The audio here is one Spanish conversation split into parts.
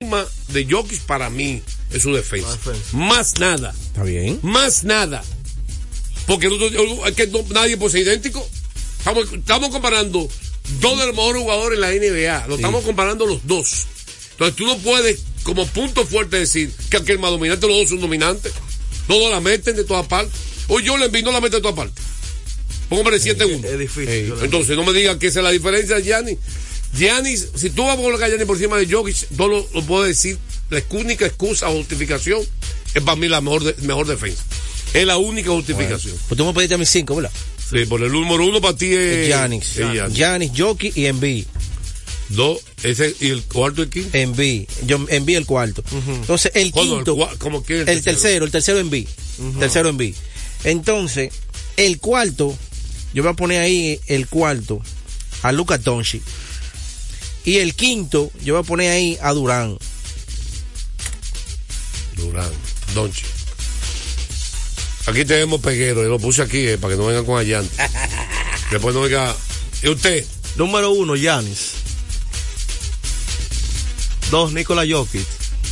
de Jokic para mí es su defensa. defensa. Más nada. Está bien. Más nada. Porque nosotros- es que no- nadie puede ser idéntico. Estamos, estamos comparando dos de los mejores jugadores en la NBA. Lo estamos comparando los dos. Entonces tú no puedes, como punto fuerte, decir que aquel más dominante, los dos son dominantes. Los dos la meten de todas partes. O yo le envío, no la mete de todas partes. Póngame 7-1. Es difícil. Entonces no me digas que esa es la diferencia de Giannis. Si tú vas a colocar a Giannis por encima de Jokic, no lo, lo puedo decir. La única excusa o justificación es para mí la mejor, de- mejor defensa. Es la única justificación. Pues tú me pediste a mis cinco, ¿verdad? Sí, por el número uno para ti es Giannis. Giannis. Jokic y Embiid. Dos, ese y el cuarto y quinto. Embiid. Yo Embiid el cuarto. Entonces, el quinto. El ¿Cómo que El tercero, el tercero en B. Tercero en B. Entonces, el cuarto, yo voy a poner ahí el cuarto a Luca Doncic. Y el quinto, yo voy a poner ahí a Durán. Durán, Donchi. Aquí tenemos peguero, yo lo puse aquí eh, para que no vengan con allante. Después no venga. ¿Y usted? Número uno, Yanis. Dos, Nikola Jokic.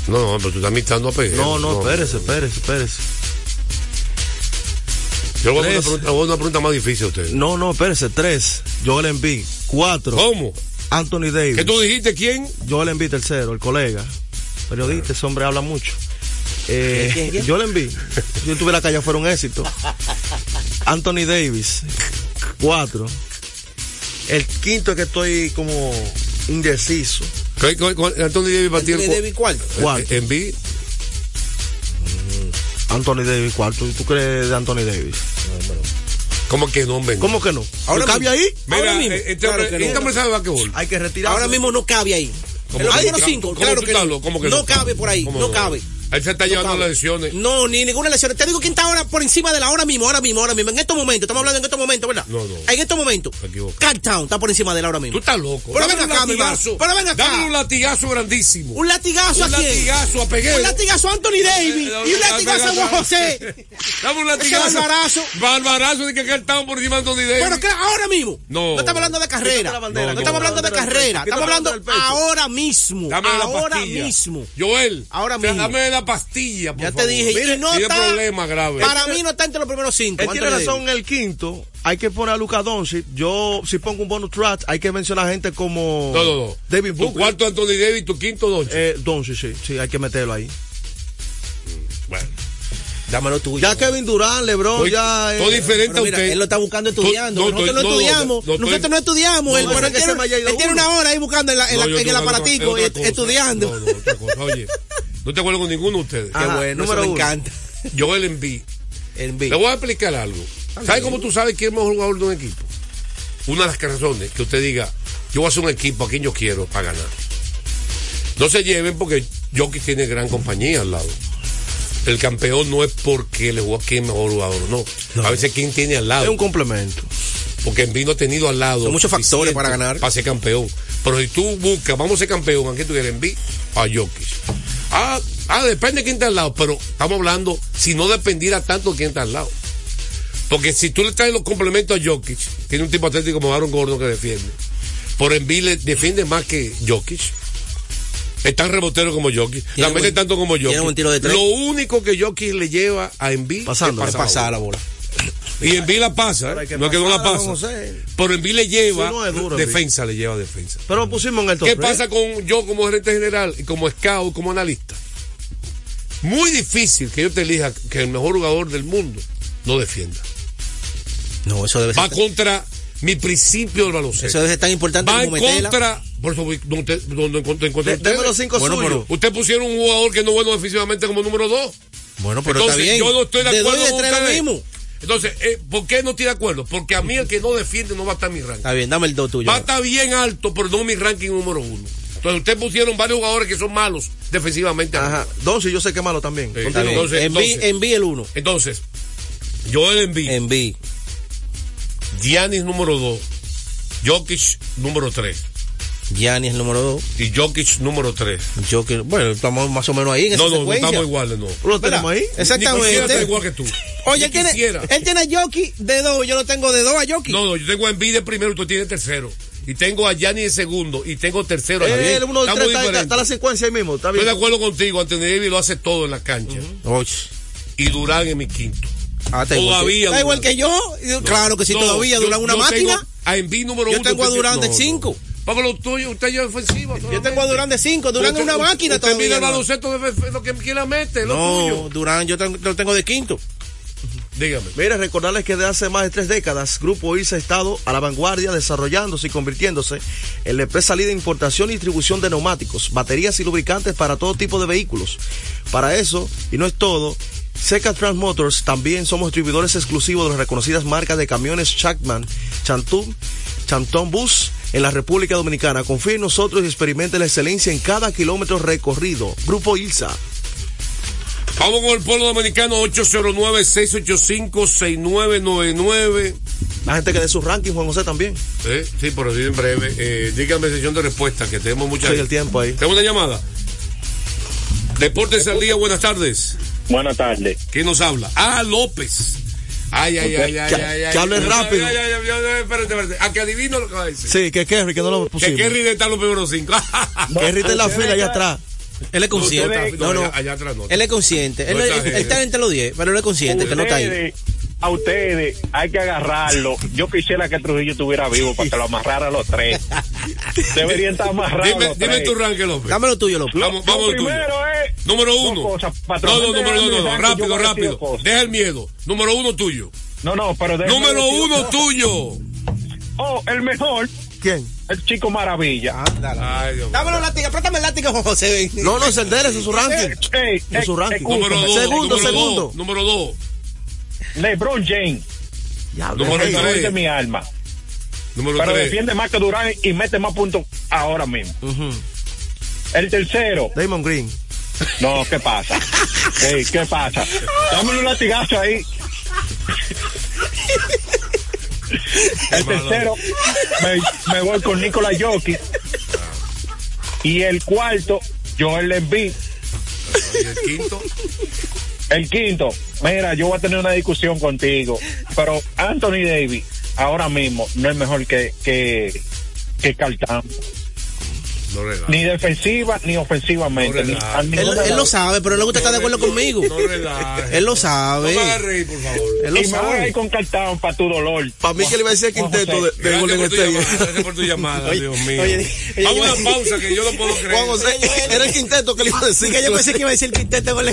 No, no, pero tú estás mixando a peguero. No, no, espérese, espérese, espérese. Yo le voy a una pregunta, voy a una pregunta más difícil a usted. No, no, espérese. Tres, Joel Embiid. Cuatro, ¿Cómo? Anthony Davis. ¿Qué tú dijiste? ¿Quién? Joel Embiid tercero, el colega. Periodista, ese hombre habla mucho. Eh, ¿Quién, quién? Joel Embiid. Yo estuviera ya fuera un éxito. Anthony Davis. Cuatro. El quinto es que estoy como indeciso. ¿Qué- qué- cuál- Anthony Davis para ti el Anthony cu- Davis cuarto. Cuarto. Eh, Embiid. Anthony Davis cuarto. ¿Y tú crees de Anthony Davis? ¿Cómo que no? ¿Cómo que no? Ahora ¿No cabe ahí? Mira, Ahora mismo. eh, este Claro hombre, no. este hombre sabe basquetbol. Hay que retirar. Ahora mismo no cabe ahí. ¿Cómo En los que primeros no? cinco, ¿Cómo claro que no. loco? ¿Cómo que no no? cabe por ahí, ¿Cómo no cabe. Él se está No llevando las lesiones. No, ni ninguna lesión. Te digo quién está ahora por encima de la hora mismo, ahora mismo, ahora mismo. En estos momentos, estamos hablando en estos momentos, ¿verdad? No, no. En estos momentos. Cartown está por encima de la hora mismo. Tú estás loco. Pero ven un acá, mi hermano. Pero ven acá. Dame un latigazo grandísimo. Un latigazo Un a quién? latigazo a Peguero. Un latigazo a Anthony Davis. y un latigazo a Juan José. Dame un Ese latigazo. barbarazo. Barbarazo de que estaban por encima de Anthony Davis. Pero que ahora mismo. No. estamos hablando de carrera. No, estamos la hablando de carrera. Estamos hablando ahora mismo. Ahora mismo. Joel. Ahora mismo. Dame la pastilla, por Ya te favor. dije. y no Tiene está, problema grave. Para mí no está entre los primeros cinco. Él tiene razón el quinto. Hay que poner a Luca Doncic. Yo, si pongo un bonus track, hay que mencionar gente como No, no, no. David Tu Booker. cuarto Anthony Davis, tu quinto Donchi. Eh, Doncic, sí, sí, hay que meterlo ahí. bueno. Dámelo tuyo. Ya Kevin Durant, LeBron, Estoy, ya. eh, todo diferente a mira, usted. él lo está buscando estudiando. No, nosotros no, estudiamos. no, no, nosotros estoy- no estudiamos. No, él, no, pero él tiene, se me haya ido él tiene uno. una hora ahí buscando en, la- en la- No, yo en el aparatico, otra cosa. estudiando. No, no, otra cosa. Oye, no te acuerdo con ninguno de ustedes. Qué Ajá, bueno, número eso me uno. encanta. Joel Embiid. En Le voy a explicar algo. ¿Sabe cómo tú sabes quién es el mejor jugador de un equipo? Una de las razones que usted diga, yo voy a hacer un equipo a quien yo quiero para ganar. No se lleven porque Jokic tiene gran compañía al lado. El campeón no es porque le jugó a quién es mejor jugador, no. A veces quién tiene al Es lado. un complemento. Porque Envino ha tenido al lado. Son muchos factores para ganar. Para ser campeón. Pero si tú buscas, vamos a ser campeón, ¿a quién tú quieres Envy? A Jokic. Ah, ah, depende de quién está al lado, pero estamos hablando si no dependiera tanto de quién está al lado. Porque si tú le traes los complementos a Jokic, tiene un tipo atlético como Aaron Gordon que defiende. Por Envy le defiende más que Jokic. Es tan rebotero como Jokic. La mete tanto como Jokic. Lo único que Jokic le lleva a Pasando, es pasar la bola. Y Envy la pasa, ¿eh? no es que no la pasa. Pero Envy le lleva no es duro, defensa, le lleva defensa. Pero lo pusimos en el top ¿Qué pasa con yo como gerente general y como scout, como analista? Muy difícil que yo te elija que el mejor jugador del mundo no defienda. No, eso debe Va ser. contra mi principio del Eso baloncesto. debe ser tan importante Va en como meterla. contra. Por eso, donde, donde encontré De- Deme los cinco Bueno, suyos. pero- Usted pusieron un jugador que no es bueno defensivamente como número dos. Bueno, pero Entonces, está bien. yo no estoy de acuerdo dos y de tres lo mismo. Entonces, eh, ¿por qué no estoy de acuerdo? Porque a mí el que no defiende no va a estar en mi ranking. Está bien, dame el dos tuyo. Va a estar bien alto, pero no mi ranking número uno. Entonces, usted pusieron varios jugadores que son malos defensivamente. Ajá. Doncic yo sé que es malo también. Sí. Entonces, Enví, entonces- enví el uno. Entonces, Joel Embiid, Enví. Giannis número 2, Jokic número 3 Gianni es el número dos. y Jokic número 3. Yo que, bueno, estamos más o menos ahí en esa No, no, no estamos iguales, no. ¿Lo tenemos ahí? Ni Exactamente. estar igual que tú. Oye, Ni él tiene, él tiene a Yoki de dos, yo lo tengo de dos a Yoki. No, no, yo tengo a Embiid de primero y tú tienes tercero. y tengo a Yanni de segundo y tengo tercero a Javier. El 1, 2, Estamos 3, está, está la secuencia ahí mismo. Está Estoy de acuerdo contigo, Anthony Davis lo hace todo en la cancha. Och. Y Durán en mi quinto. Ah, está igual Todavía, que- Está igual que yo. Claro que sí, No, todavía yo- Durán una yo máquina. tengo A Envy número Yo uno. tengo a Durán de no, no. cinco. Porque lo tuyo, usted ya es ofensivo. Yo tengo a Durán de 5. Durán es una máquina Usted mide todavía. el ¿no? baloncesto de lo que quiera mete, lo No, tuyo. Durán yo tengo- lo tengo de quinto. Dígame. Mira, recordarles que desde hace más de tres décadas, Grupo IRSA ha estado a la vanguardia desarrollándose y convirtiéndose en la empresa líder de importación y distribución de neumáticos, baterías y lubricantes para todo tipo de vehículos. Para eso, y no es todo, Seca Trans Motors también somos distribuidores exclusivos de las reconocidas marcas de camiones Chapman, Chantum, Chanton Bus en la República Dominicana. Confíe en nosotros y experimente la excelencia en cada kilómetro recorrido. Grupo ILSA. Vamos con el pueblo dominicano 809-685-6999. La gente que dé su ranking, Juan José también. Eh, sí, pero sí, en breve. Eh, dígame sesión de respuesta, que tenemos mucha Sigue el tiempo ahí. Tenemos una llamada. Deportes al día, buenas tardes. Buenas tardes. ¿Quién nos habla? Ah, López. Ay, ay, ay, ay, Que- ay, ay. que hable rápido. Ay, ay, ay, espérate, espérate. A que adivino lo que va a decir. Sí, que Kerry, que no lo Que pusimos. Kerry de estar los primeros cinco. Kerry está en la fila allá atrás. Él es consciente. No, no. allá- atrás no. Él es consciente. Él está entre los 10, pero él es consciente que no está ahí. A ustedes hay que agarrarlo. Yo quisiera que Trujillo estuviera vivo para que lo amarrara a los tres. Deberían estar amarrados. Dime, los dime tres. tu ranking, López. Dame lo tuyo, López. Vamos, lo vamos tuyo. primero es Número uno. cosas. No, Patrón, no, número no, no, rápido, rápido. Deja el miedo. Número uno tuyo. No, no, pero Número uno tuyo. Oh, el mejor, ¿Quién? el chico maravilla. Ay, Dios mío. Dame los látigos, préstame el látigo, Juan José. No, no, es el de él, ese es su ranking. Ey, Es su ranking. Número dos. Segundo, número segundo. Dos, número dos. LeBron James, Número hey, el tres. mejor de mi alma. Número Pero tres. defiende más que Durán y mete más puntos ahora mismo. El tercero, Damon Green. no, ¿qué pasa? Ey, ¿Qué pasa? Dame un latigazo ahí. El tercero, me, me voy con Nicolás Jokic. Y el cuarto, Joel Embiid. Y el quinto. El quinto, mira, yo voy a tener una discusión contigo, pero Anthony Davis ahora mismo no es mejor que, que, que Towns. No ni defensiva ni ofensivamente. No ni- Él, de él lo sabe, pero le gusta estar de acuerdo conmigo. No. Él lo No sabe. reír, por favor. Él lo y me voy a ir con Towns para tu dolor. Para mí que le iba a decir el quinteto de, de Gracias Golden por, tu llamada, State. gracias por tu llamada, Oye, Dios mío. oye, oye, Vamos a una pausa que yo no puedo creer. Juan José, era el quinteto que le iba a decir. Que yo pensé que iba a decir quinteto con la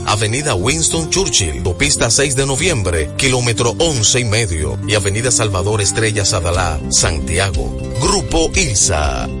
Avenida Winston Churchill, Autopista 6 de Noviembre, kilómetro 11 y medio, y Avenida Salvador Estrellas Adalá, Santiago. Grupo ILSA.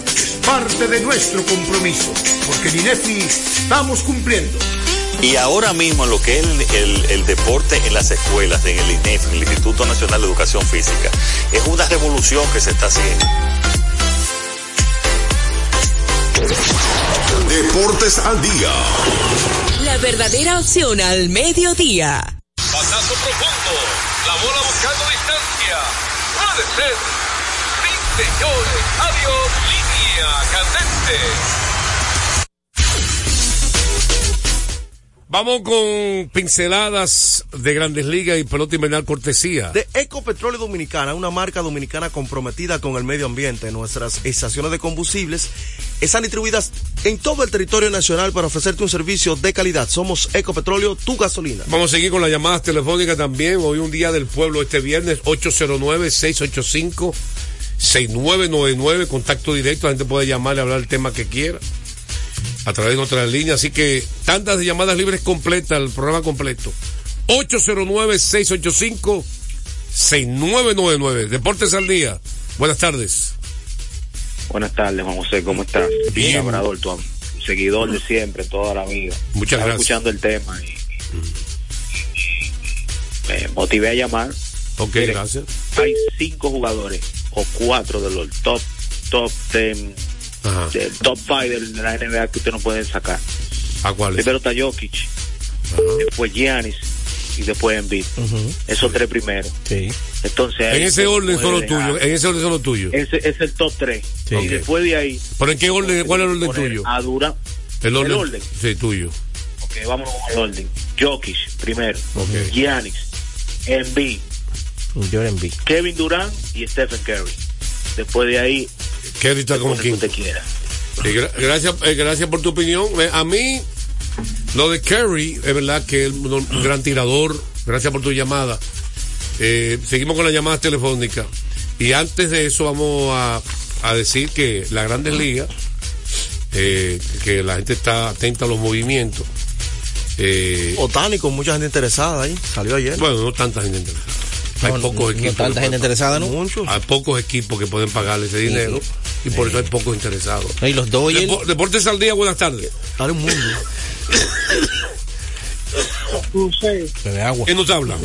parte de nuestro compromiso, porque en INEFI estamos cumpliendo. Y ahora mismo lo que es el, el- el deporte en las escuelas, en el INEF, en el Instituto Nacional de Educación Física, es una revolución que se está haciendo. Deportes al día. La verdadera opción al mediodía. Pasazo profundo. La bola buscando distancia. puede ser. Sí, señores. Adiós, candente. Vamos con pinceladas de Grandes Ligas y pelota invernal cortesía. De Ecopetróleo Dominicana, una marca dominicana comprometida con el medio ambiente. Nuestras estaciones de combustibles están distribuidas en todo el territorio nacional para ofrecerte un servicio de calidad. Somos Ecopetróleo, tu gasolina. Vamos a seguir con las llamadas telefónicas también. Hoy un día del pueblo este viernes, 809-685-6999. Contacto directo, la gente puede llamar y hablar el tema que quiera a través de nuestra línea. Así que tantas de llamadas libres completas, el programa completo. 809-685-6999. Deportes al día. Buenas tardes. Buenas tardes, Juan José, ¿cómo estás? Bien. Labrador, tu am- seguidor de siempre, toda la vida. Muchas Estaba gracias. escuchando el tema y, y me motivé a llamar. Ok, gracias. Hay cinco jugadores o cuatro de los top, top ten, del top five de la NBA que usted no puede sacar. ¿A cuáles? Primero está Jokic, después Giannis y después Embiid. Esos tres primeros. Sí. Entonces, En ese orden son los tuyos. En ese orden son los tuyos. Ese es el top 3. Sí. Y después de ahí, ¿Pero en qué orden? ¿Cuál es el orden tuyo? A Durant. El orden. el orden. Sí, tuyo. Ok, vámonos con el orden. Jokic primero. Ok. Giannis. Embiid. En B. Kevin Durant y Stephen Curry. Después de ahí, Kerry está como quinto. usted quiera. Gra- gracias, eh, gracias por tu opinión. Eh, A mí, lo de Kerry, es verdad que es un un gran tirador. Gracias por tu llamada. Eh, seguimos con las llamadas telefónicas. Y antes de eso, vamos a, a decir que la Grandes Ligas, eh, que la gente está atenta a los movimientos. Eh, Otani con mucha gente interesada ahí. Salió ayer. bueno, no tanta gente interesada. Hay No, pocos no equipos. tanta que gente pueden- interesada, ¿no? Mucho. Hay pocos equipos que pueden pagarle ese dinero. Y por eso hay pocos interesados. No, Y los Dodgers. Depo- Deportes al día, buenas tardes. Dale un mundo. No sé, agua. ¿Quién nos habla?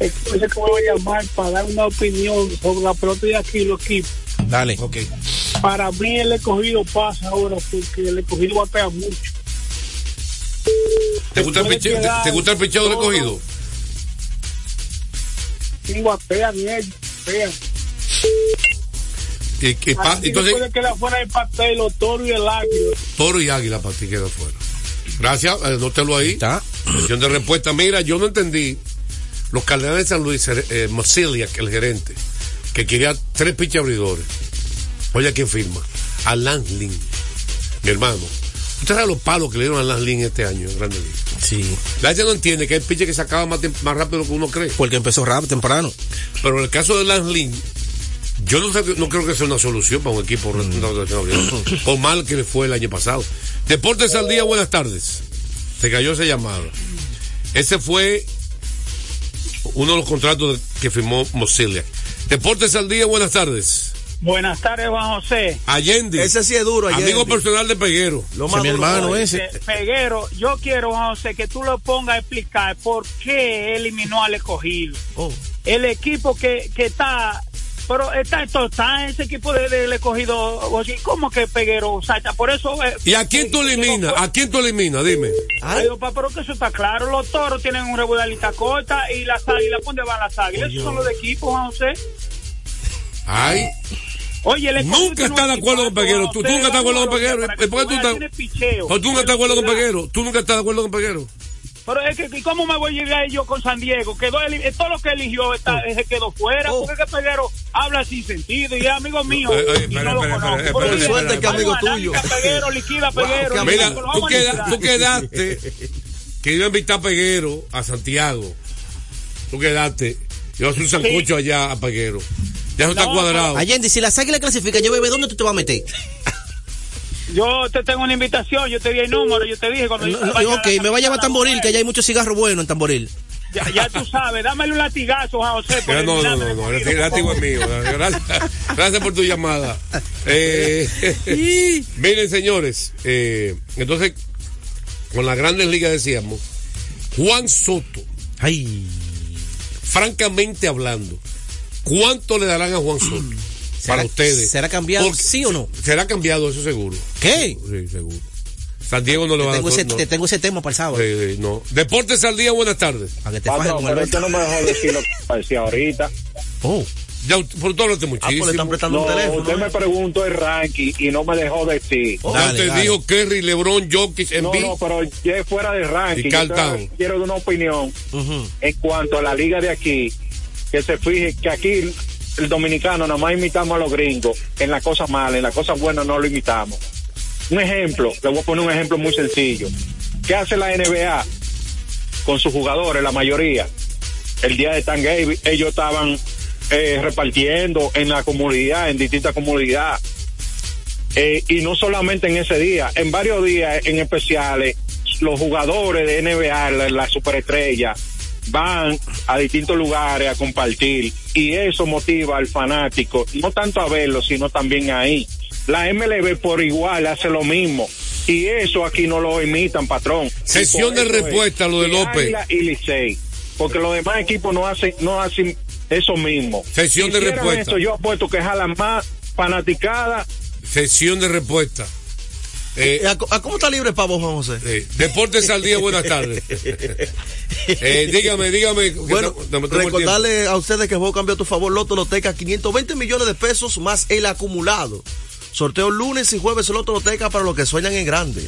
es que me voy a llamar para dar una opinión sobre la pelota de aquí, los equipos. Dale. Ok. Para mí el escogido pasa ahora porque el escogido batea mucho. ¿Te gusta el picheo, te, te gusta el picheo del todo. Batean y ellos, batean. Y, y pa- entonces, no quedar fuera el pastel, los toros y el águila. toro y águila para ti queda fuera. Gracias, eh, anótelo ahí. Está. Sesión de respuesta. Mira, yo no entendí. Los Cardenales de San Luis, eh, Mosilia, que el gerente, que quería tres pitch abridores. Oye, ¿a quién firma? A Lance Lynn, mi hermano. ¿Usted sabe los palos que le dieron a Lance Lynn este año en Grande Liga? Sí. La gente no entiende que hay pitches que se acaba más, más rápido de lo que uno cree. Porque empezó rápido, temprano. Pero en el caso de Lance Lynn, yo no, sé- no creo que sea una solución para un equipo mm. por mal que le fue el año pasado. Deportes al día, buenas tardes. Se cayó esa llamada. Ese fue uno de los contratos que firmó Mosilia. Deportes al día, buenas tardes. Buenas tardes, Juan José. Allende. Ese sí es duro, Allende. Amigo personal de Peguero. Lo es mi hermano ese. Eh, Peguero, yo quiero, Juan José, que tú lo pongas a explicar por qué eliminó al escogido. Oh. El equipo que, que está, pero está, está ese equipo de- del escogido, ¿cómo que Peguero salta? Por eso... eh, ¿Y a quién tú eh, eliminas? que no ¿A quién tú eliminas? Dime. Ay, papá, pero que eso está claro. Los toros tienen una regularidad corta y las águilas, ¿dónde van las águilas? Esos son los de equipo, Juan José. Ay. Oye, el Nunca está de acuerdo con Peguero. Tú, nunca estás de acuerdo con Peguero. que ¿Y ¿Por qué tú estás? tiene picheo. ¿O tú nunca estás de acuerdo con Peguero? ¿Tú nunca estás de acuerdo con Peguero? Pero es que, ¿y ¿cómo me voy a llegar yo con San Diego? Quedó eh, todo lo que eligió está, Oh. se quedó fuera. Porque es que Peguero habla sin sentido y es amigo mío. Oye, oye, y espera, no lo espera, conozco. Pero espera, dice, espera, espera. vamos a análisis, Peguero, liquida Peguero. y Mira, lo tú, queda- tú quedaste que iba a invitar a Peguero a Santiago. Tú quedaste. Yo hacer un sancocho allá a Peguero. Ya eso está No, cuadrado. Allende, si la águilas clasifica, yo bebé, ¿dónde tú te vas a meter? Yo te tengo una invitación, yo te di el número, yo te dije cuando yo No, ok, me va a llevar a Tamboril, que allá hay muchos cigarros buenos en Tamboril. Ya, ya tú sabes, dámele un latigazo, Juan José. por no, no, no, no, el látigo es mío. Gracias, gracias por tu llamada. Eh, miren, señores, eh, entonces, con las grandes ligas decíamos, Juan Soto, Ay, francamente hablando, ¿cuánto le darán a Juan Soto? Para ustedes. ¿Será cambiado Porque- sí o no? Será cambiado, eso seguro. ¿Qué? Sí, seguro. San Diego no le va a dar. ese, no. te tengo ese tema para el sábado. Sí, sí, no. Deportes al día, buenas tardes. Para que te Patrón, con el pero usted no me dejó decir lo que decía ahorita. Oh, Ya, por todo lo te muchísimo. no, Usted me preguntó el ranking y no me dejó decir. ya te dijo Kerry, LeBron, Jokic, No, Embiid. no, pero ya fuera de ranking. Y Yo quiero dar una opinión en cuanto a la liga de aquí. Que se fije que aquí el dominicano nada más imitamos a los gringos en las cosas malas, en las cosas buenas no lo imitamos. Un ejemplo, le voy a poner un ejemplo muy sencillo. ¿Qué hace la NBA con sus jugadores, la mayoría? El día de Thanksgiving, ellos estaban eh, repartiendo en la comunidad, en distintas comunidades. Eh, y no solamente en ese día, en varios días en especiales, los jugadores de NBA, la, la superestrella, van a distintos lugares a compartir y eso motiva al fanático, no tanto a verlo, sino también ahí. La MLB por igual hace lo mismo y eso aquí no lo imitan, patrón. Sesión de es respuesta, lo de López. Y Licey, porque los demás equipos no hacen, no hacen eso mismo. Sesión de respuesta. Eso, yo apuesto que jalan más fanaticada. Sesión de respuesta. Eh, ¿A, a cómo está libre pavo, Juan José? eh, Deportes al día, buenas tardes. Eh, dígame, dígame. Bueno, no- no recordarle a ustedes que el juego cambió a tu favor Loto Loteca 520 millones de pesos más el acumulado. Sorteo lunes y jueves Loto Loteca para los que sueñan en grande.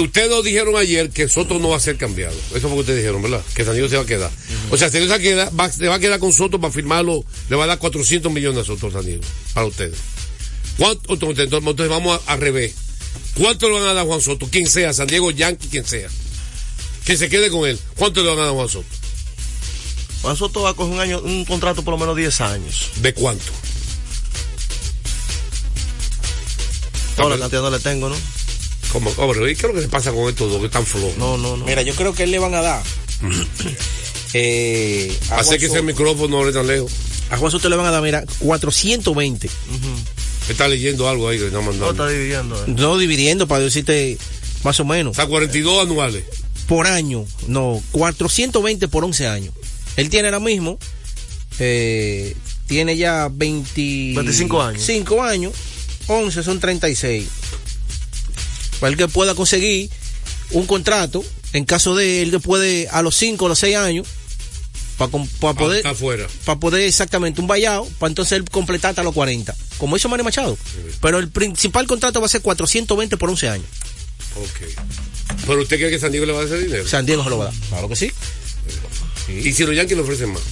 Ustedes nos dijeron ayer que Soto no va a ser cambiado. Eso fue lo que ustedes dijeron, ¿verdad? Que San Diego se va a quedar. O sea, San Diego se, va a quedar- va- se va a quedar con Soto para firmarlo. Le va a dar 400 millones a Soto San Diego. Para ustedes. ¿Cuánto? Entonces, vamos a- al revés. ¿Cuánto le van a dar a Juan Soto? Quien sea, San Diego, Yankee, quien sea. Que se quede con él. ¿Cuánto le van a dar a Juan Soto? Juan Soto va a coger un, año, un contrato por lo menos 10 años. ¿De cuánto? No, la cantidad no le tengo, ¿no? Como, hombre, ¿y qué es lo que se pasa con estos dos que están flojos? No, no, no. Mira, yo creo que él le van a dar. eh, a Hace Juan que ese micrófono no hable tan lejos. A Juan Soto le van a dar, mira, 420. Está leyendo algo ahí que le están No mandando. está dividiendo. eh. No dividiendo para decirte más o menos. O sea, 42 anuales. Por año. No, 420 por 11 años. Él tiene ahora mismo, eh, tiene ya 20, 25 años. 5 años. 11 son 36. Para el que pueda conseguir un contrato, en caso de él que puede a los 5 o los 6 años, para poder, para poder exactamente un vallado, para entonces él completar hasta los 40, como hizo Manny Machado. Pero el principal contrato va a ser 420 por 11 años. Ok. ¿Pero usted cree que San Diego le va a dar ese dinero? San Diego se lo va a dar. Claro que sí. ¿Y si los Yankees le ofrecen más?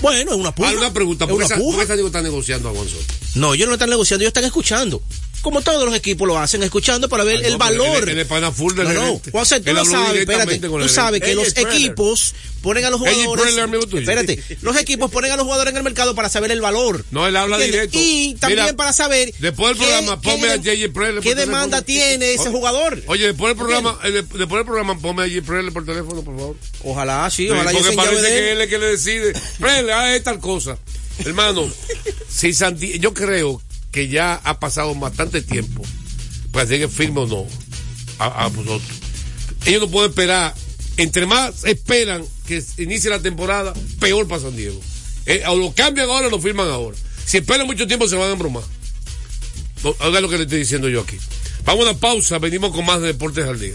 Bueno, es una puja. Ah, una pregunta. Es ¿Por qué, una San- puja. por qué San Diego está negociando a Juan Soto? No, ellos no están negociando, ellos están escuchando. Como todos los equipos lo hacen, escuchando para ver Ah, el no, valor. pana full del no, no. Juan José, tú lo sabes, espérate. Tú el sabes que los equipos ponen a los jugadores. Preller, amigo tuyo. Espérate, los equipos ponen a los jugadores en el mercado para saber el valor. No, él habla ¿Entiendes? directo. Y también Mira, para saber. Después del qué- programa, qué ponme a J.J. Preller. ¿Qué demanda tiene ese O- jugador? Oye, después del programa, eh, de- después del programa, ponme a J.J. Preller por teléfono, por favor. Ojalá, sí, Sí, ojalá yo porque parece de que él. él es que le decide. Preller, haz tal cosa. Hermano, si Santi- yo creo que ya ha pasado bastante tiempo para que firme o no a, vosotros. Ellos no pueden esperar. Entre más esperan que inicie la temporada, peor para San Diego. Eh, o lo cambian ahora o lo firman ahora. Si esperan mucho tiempo, se van a embromar. No, Haga lo que le estoy diciendo yo aquí. Vamos a una pausa, venimos con más de Deportes al Día.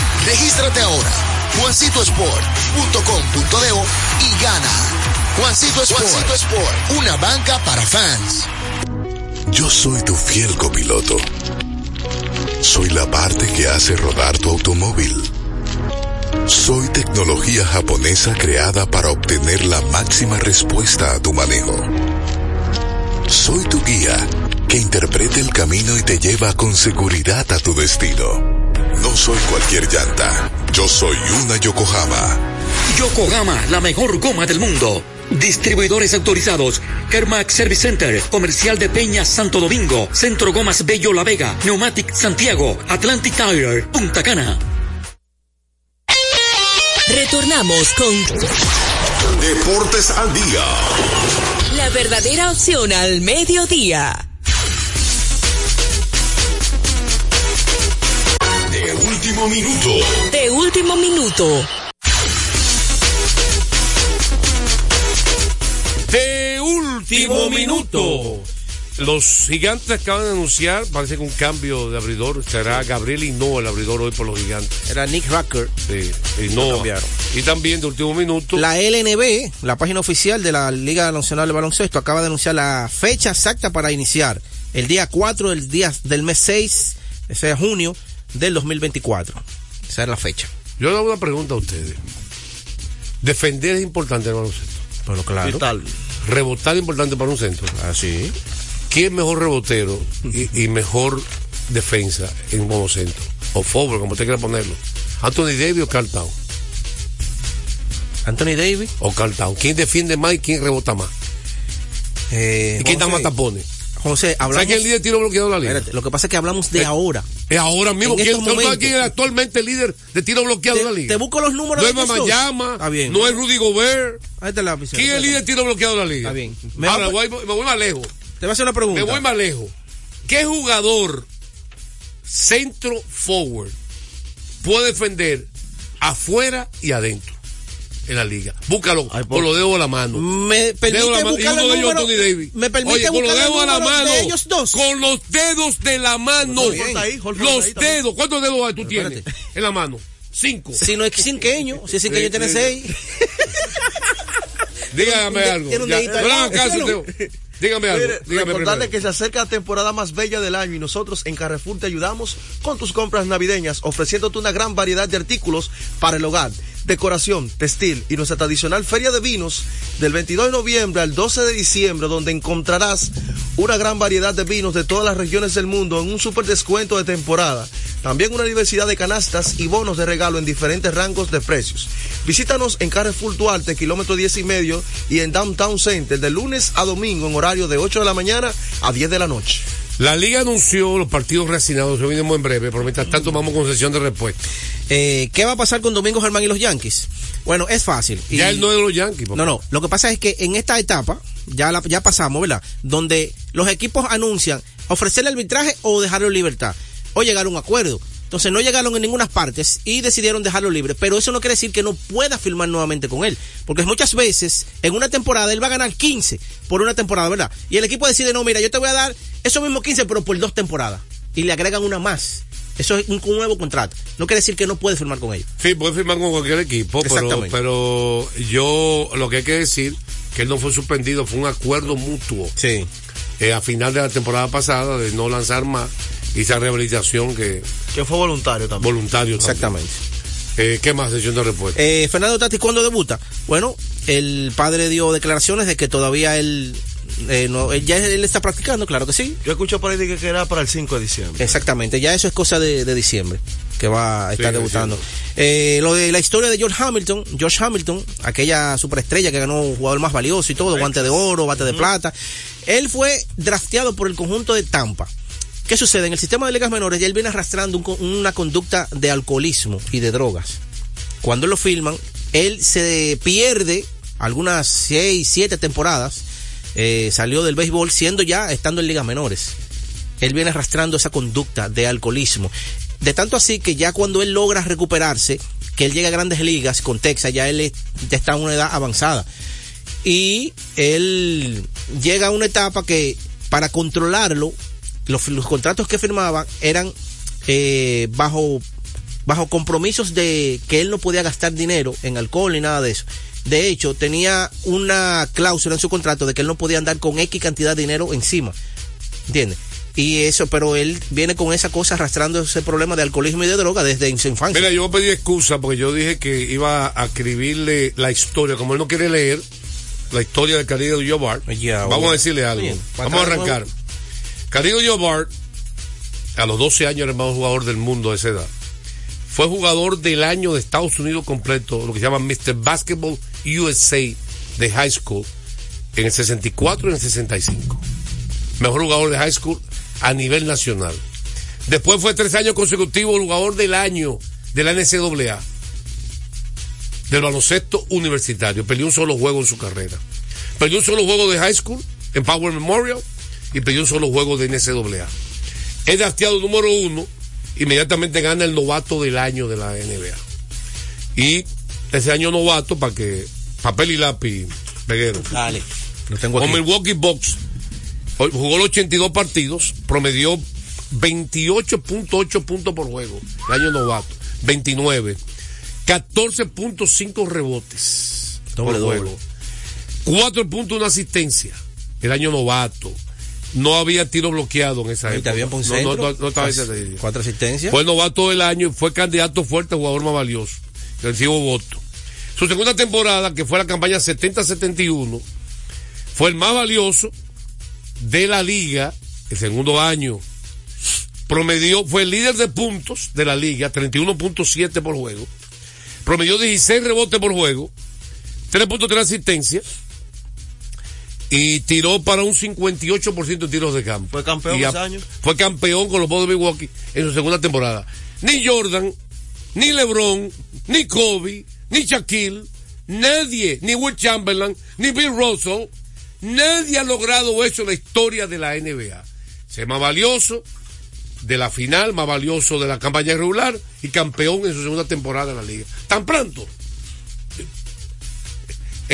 Regístrate ahora, juancitosport.com.de y gana. Juancito Sport, Juancito Sport, una banca para fans. Yo soy tu fiel copiloto. Soy la parte que hace rodar tu automóvil. Soy tecnología japonesa creada para obtener la máxima respuesta a tu manejo. Soy tu guía que interpreta el camino y te lleva con seguridad a tu destino. No soy cualquier llanta. Yo soy una Yokohama. Yokohama, la mejor goma del mundo. Distribuidores autorizados. Kermac Service Center, Comercial de Peña Santo Domingo, Centro Gomas Bello La Vega, Neumatic Santiago, Atlantic Tire, Punta Cana. Retornamos con Deportes al día. la verdadera opción al mediodía. Último minuto. De último minuto. De último minuto. Los gigantes acaban de anunciar, parece que un cambio de abridor. Será Gabriel Hinoa el abridor hoy por los gigantes. Era Nick Rucker. Sí, Hinoa. Y también de último minuto. La LNB, la página oficial de la Liga Nacional de Baloncesto, acaba de anunciar la fecha exacta para iniciar. El día 4 del, día, del mes 6, ese es junio del 2024. Esa es la fecha. Yo le hago una pregunta a ustedes. Defender es importante en el baloncesto. Pero claro. ¿Qué tal? Rebotar es importante para un centro. Así. ¿Quién es mejor rebotero y, y mejor defensa en un monocentro? O forward, como usted quiera ponerlo. Anthony Davis o Carl Town. Anthony Davis. O Carl Town. ¿Quién defiende más y quién rebota más? Eh, ¿Y quién da más tapones? José, hablamos. ¿Sabes quién líder de tiro bloqueado de la liga? Espérate, lo que pasa es que hablamos de Eh, ahora. Es ahora mismo. ¿Quién, estos ¿tú sabes momentos. quién es actualmente líder de tiro bloqueado de la liga? Te busco los números No es. Mamayama, Está bien. no es Rudy Gobert. Ahí está. ¿Quién es el líder de tiro bloqueado de la liga? Está bien. Me Ahora, va- voy, me voy más lejos. Te voy a hacer una pregunta. Me voy más lejos. ¿Qué jugador centro forward puede defender afuera y adentro en la liga? Búscalo con los dedos de la mano. Me permite la mano. Y buscar uno el de ellos Anthony Davis. me permite Oye, con los buscar el dedos de la mano. de ellos dos. Con los dedos de la mano. Ahí, Jorge, ahí Los dedos. ¿Cuántos dedos hay tú tienes en la mano? Cinco. Si no es cinqueño, si es cinqueño tiene seis. Dígame algo. Dígame algo. Mire, Dígame recordarle que se acerca la temporada más bella del año y nosotros en Carrefour te ayudamos con tus compras navideñas, ofreciéndote una gran variedad de artículos para el hogar, decoración, textil y nuestra tradicional feria de vinos del 22 de noviembre al 12 de diciembre, donde encontrarás una gran variedad de vinos de todas las regiones del mundo en un super descuento de temporada. También una diversidad de canastas y bonos de regalo en diferentes rangos de precios. Visítanos en Carrefour Duarte, kilómetro 10 y medio, y en Downtown Center de lunes a domingo en horario de 8 de la mañana a 10 de la noche. La liga anunció los partidos reasignados, que venimos en breve, pero mientras tanto vamos con sesión de respuesta. Eh, ¿Qué va a pasar con Domingo Germán y los Yankees? Bueno, es fácil. Y- Ya él no es de los Yankees. papá. No, no. Lo que pasa es que en esta etapa, ya, la, ya pasamos, ¿verdad? Donde los equipos anuncian ofrecerle arbitraje o dejarlo en libertad. O llegar a un acuerdo. Entonces no llegaron en ninguna partes y decidieron dejarlo libre. Pero eso no quiere decir que no pueda firmar nuevamente con él. Porque muchas veces en una temporada él va a ganar 15 por una temporada, ¿verdad? Y el equipo decide, no, mira, yo te voy a dar esos mismos 15 pero por dos temporadas. Y le agregan una más. Eso es un, un nuevo contrato. No quiere decir que no puede firmar con ellos. Sí, puede firmar con cualquier equipo, pero, pero yo lo que hay que decir que él no fue suspendido, fue un acuerdo mutuo. Sí. Eh, a final de la temporada pasada de no lanzar más esa rehabilitación que Que fue voluntario también. voluntario. también. Exactamente. Eh, ¿Qué más sesión de respuesta? Eh, Fernando Tati, ¿cuándo debuta? Bueno, el padre dio declaraciones de que todavía él, eh, no, él ya él está practicando, claro que sí. Yo escucho por ahí que era para el 5 de diciembre. Exactamente, ya eso es cosa de, de diciembre que va a estar Sí, debutando. Eh, lo de la historia de George Hamilton, George Hamilton, aquella superestrella que ganó jugador más valioso y todo, guante de oro, bate de plata, él fue drafteado por el conjunto de Tampa. ¿Qué sucede? En el sistema de ligas menores ya él viene arrastrando una conducta de alcoholismo y de drogas. Cuando lo filman, él se pierde algunas seis, siete temporadas, eh, salió del béisbol siendo ya, estando en ligas menores. Él viene arrastrando esa conducta de alcoholismo. De tanto así que ya cuando él logra recuperarse, que él llega a grandes ligas con Texas, ya él está en una edad avanzada. Y él llega a una etapa que para controlarlo, los, los contratos que firmaba eran eh, bajo, bajo compromisos de que él no podía gastar dinero en alcohol ni nada de eso. De hecho, tenía una cláusula en su contrato de que él no podía andar con X cantidad de dinero encima. ¿Entiendes? Y eso, pero él viene con esa cosa arrastrando ese problema de alcoholismo y de droga desde su infancia. Mira, yo pedir excusa porque yo dije que iba a escribirle la historia, como él no quiere leer la historia del Caribe de Jobart. Vamos a decirle algo. Bien, Vamos a arrancar. Caribe Jobart, a los 12 años era el mejor jugador del mundo a esa edad. fue jugador del año de Estados Unidos completo, lo que se llama Mr. Basketball USA de high school, en el 64 y en el 65. Mejor jugador de high school a nivel nacional. Después fue tres años consecutivos jugador del año de la NCAA, del baloncesto universitario. Perdió un solo juego en su carrera. Perdió un solo juego de high school en Power Memorial y perdió un solo juego de NCAA. Es drafteado número uno, inmediatamente gana el novato del año de la NBA. Y ese año novato, para que papel y lápiz, peguero. Dale, lo tengo Con. Milwaukee Bucks jugó los 82 partidos, promedió 28.8 puntos por juego, el año novato, 29, 14.5 rebotes Doble, por juego, 4.1 asistencia, el año novato. No había tiro bloqueado en esa época. por No, estaba ese cuatro- asistencias. Fue el novato del año y fue candidato fuerte a jugador más valioso. Recibo voto. Su segunda temporada, que fue la campaña 70-71, fue el más valioso de la liga, el segundo año. Promedió, fue el líder de puntos de la liga, 31.7 por juego. Promedió 16 rebotes por juego, 3.3 asistencia y tiró para un 58% de tiros de campo. Fue campeón Y a- ese año. Fue campeón con los Bulls de Milwaukee en su segunda temporada. Ni Jordan, ni LeBron, ni Kobe, ni Shaquille, nadie, ni Will Chamberlain, ni Bill Russell, nadie ha logrado eso en la historia de la NBA. Ser más valioso de la final, más valioso de la campaña regular y campeón en su segunda temporada en la liga. Tan pronto.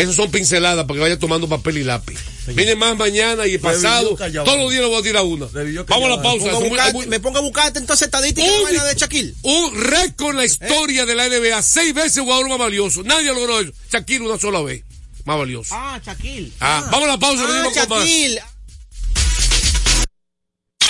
Esas son pinceladas para que vaya tomando papel y lápiz. Viene más mañana y pasado. callado. Todos los días le voy a tirar una. Vamos a la pausa. Me pongo a Eso es muy- buscar- es muy- me pongo a buscarte entonces estadística Un- y vaina de Shaquille. un récord en la historia de la NBA. Seis veces jugador más valioso. Nadie logró eso. Shaquille una sola vez. Más valioso. Ah, Shaquille. Ah, vamos a la pausa. Ah, venimos con más. Shaquille.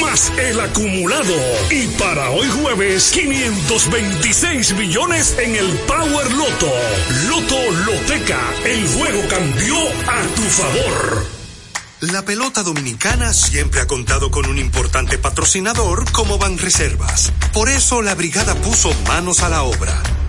más el acumulado. Y para hoy jueves, 526 millones en el Power Loto. Loto Loteca, el juego cambió a tu favor. La pelota dominicana siempre ha contado con un importante patrocinador como Banreservas. Por eso la brigada puso manos a la obra.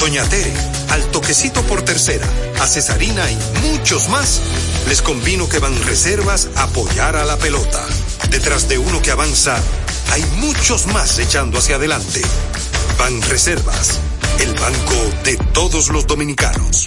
Doña Tere, al toquecito por tercera, a Cesarina y muchos más, les convino que van reservas a apoyar a la pelota. Detrás de uno que avanza, hay muchos más echando hacia adelante. Van Reservas, el banco de todos los dominicanos.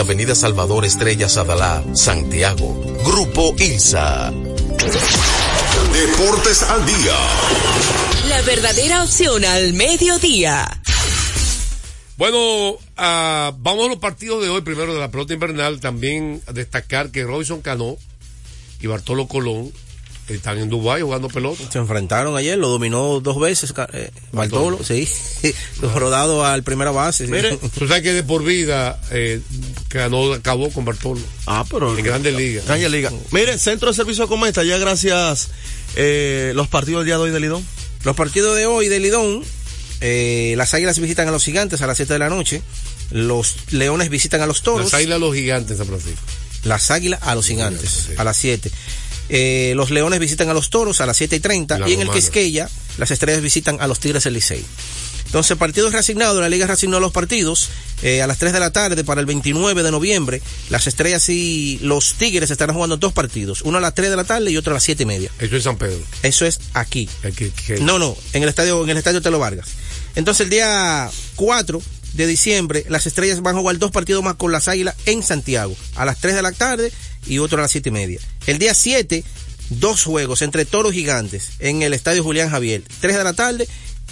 Avenida Salvador Estrella Sadalá, Santiago. Grupo ILSA. Deportes al día. La verdadera opción al mediodía. Bueno, ah, vamos a los partidos de hoy, primero de la pelota invernal. También destacar que Robinson Cano y Bartolo Colón están en Dubái jugando pelota. Se enfrentaron ayer, lo dominó dos veces eh, Bartolo, sí, rodado al primera base. sí. Mire, tú sabes que de por vida eh, Cano acabó con Bartolo. Ah, pero. En Grandes Ligas. Grande Liga. Mire, Centro de Servicio Cometa, ya gracias eh, los partidos del día de hoy de Lidón. Los partidos de hoy de Lidón, eh, las Águilas visitan a los Gigantes a las 7 de la noche. los Leones visitan a los Toros. Las águilas a los gigantes en San Francisco. Las águilas a los gigantes, a las 7. Eh, los Leones visitan a los Toros a las 7 y 30. La Y, en el. Quisqueya, las estrellas visitan a los Tigres del Licey. Entonces, partidos reasignados, la liga reasignó los partidos eh, a las 3 de la tarde para el 29 de noviembre. Las estrellas y los Tigres estarán jugando dos partidos, uno a las 3 de la tarde y otro a las 7 y media. Eso es San Pedro. Eso es aquí. Que- No, no, en el estadio, en el estadio Telo Vargas. Entonces el día 4 de diciembre, las estrellas van a jugar dos partidos más con las águilas en Santiago, a las 3 de la tarde y otro a las 7 y media. El día 7, dos juegos entre toros gigantes en el estadio Julián Javier, 3 de la tarde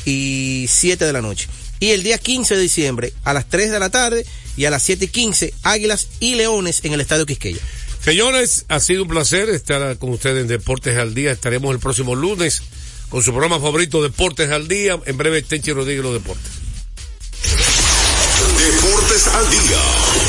y 7 de la noche. Y el día 15 de diciembre, a las 3 de la tarde y a las 7 y 15, águilas y leones en el estadio Quisqueya. Señores, ha sido un placer estar con ustedes en Deportes al Día. Estaremos el próximo lunes con su programa favorito Deportes al Día. En breve, Tenchi Rodríguez los deportes. Deportes al día.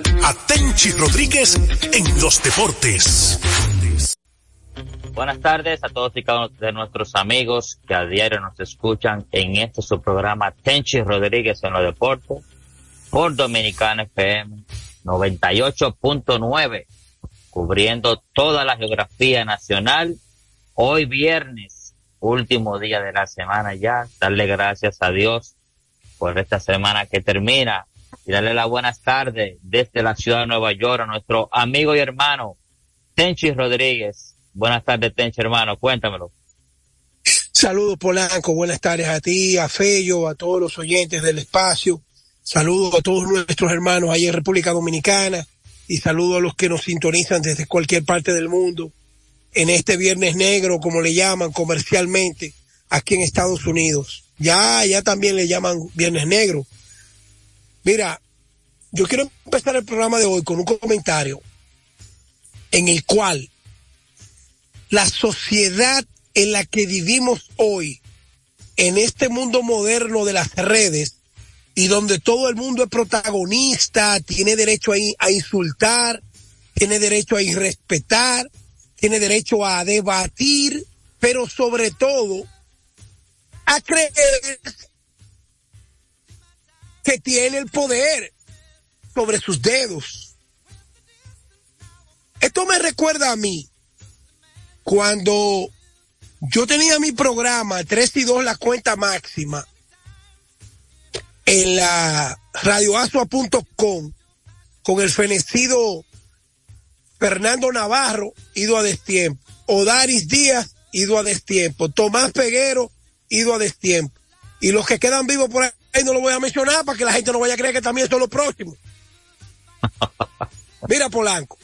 a Rodríguez en los deportes. Buenas tardes a todos y cada uno de nuestros amigos que a diario nos escuchan en este su programa Tenchi Rodríguez en los deportes por Dominicana FM 98.9 cubriendo toda la geografía nacional. Hoy viernes último día de la semana ya. Darle gracias a Dios por esta semana que termina y darle las buenas tardes desde la ciudad de Nueva York a nuestro amigo y hermano Tenchi Rodríguez. Buenas tardes, Tenchi, hermano. Cuéntamelo. Saludos Polanco, buenas tardes a ti, a Fello, a todos los oyentes del espacio. Saludos a todos nuestros hermanos ahí en República Dominicana y saludos a los que nos sintonizan desde cualquier parte del mundo en este Viernes Negro, como le llaman comercialmente aquí en Estados Unidos. Ya, ya también le llaman Viernes Negro. Mira, yo quiero empezar el programa de hoy con un comentario en el cual la sociedad en la que vivimos hoy, en este mundo moderno de las redes, y donde todo el mundo es protagonista, tiene derecho a, in- a insultar, tiene derecho a irrespetar, tiene derecho a debatir, pero sobre todo a creer que tiene el poder sobre sus dedos. Esto me recuerda a mí cuando yo tenía mi programa 3 y 2 la cuenta máxima en la radioasua.com con el fenecido Fernando Navarro, ido a destiempo, Odaris Díaz, ido a destiempo, Tomás Peguero, ido a destiempo. Y los que quedan vivos por ahí no lo voy a mencionar para que la gente no vaya a creer que también son los próximos. Mira, Polanco.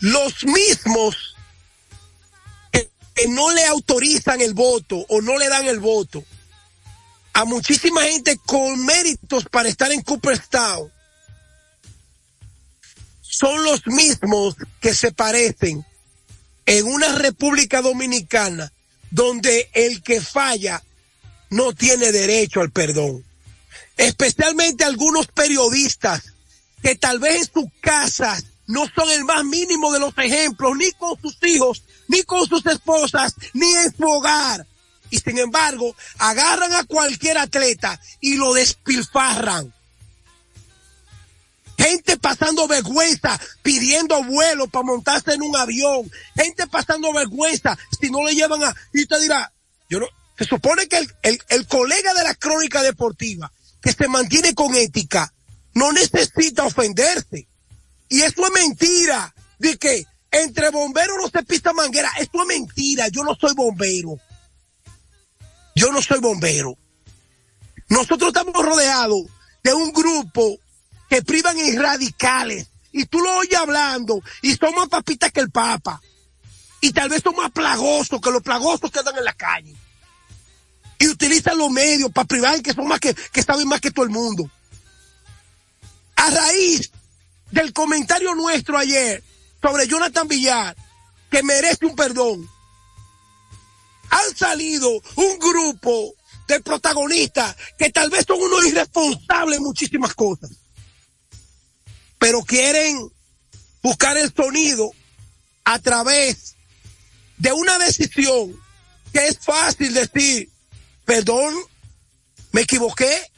Los mismos que, que no le autorizan el voto o no le dan el voto a muchísima gente con méritos para estar en Cooperstown son los mismos que se parecen en una República Dominicana donde el que falla no tiene derecho al perdón. Especialmente algunos periodistas que tal vez en sus casas no son el más mínimo de los ejemplos, ni con sus hijos, ni con sus esposas, ni en su hogar. Y sin embargo, agarran a cualquier atleta y lo despilfarran. Gente pasando vergüenza, pidiendo vuelo para montarse en un avión. Gente pasando vergüenza si no le llevan a... Y usted dirá, yo no... Se supone que el, el, colega de la crónica deportiva, que se mantiene con ética, no necesita ofenderse. Y eso es mentira. De que entre bomberos no se pista manguera. Esto es mentira. Yo no soy bombero. Yo no soy bombero. Nosotros estamos rodeados de un grupo que privan en radicales. Y tú lo oyes hablando y son más papitas que el Papa. Y tal vez son más plagosos que los plagosos que andan en la calle. Y utilizan los medios para privar que son más que, que saben más que todo el mundo. a raíz del comentario nuestro ayer sobre Jonathan Villar, que merece un perdón, han salido un grupo de protagonistas que tal vez son unos irresponsables en muchísimas cosas, pero quieren buscar el sonido a través de una decisión que es fácil decir, perdón, me equivoqué,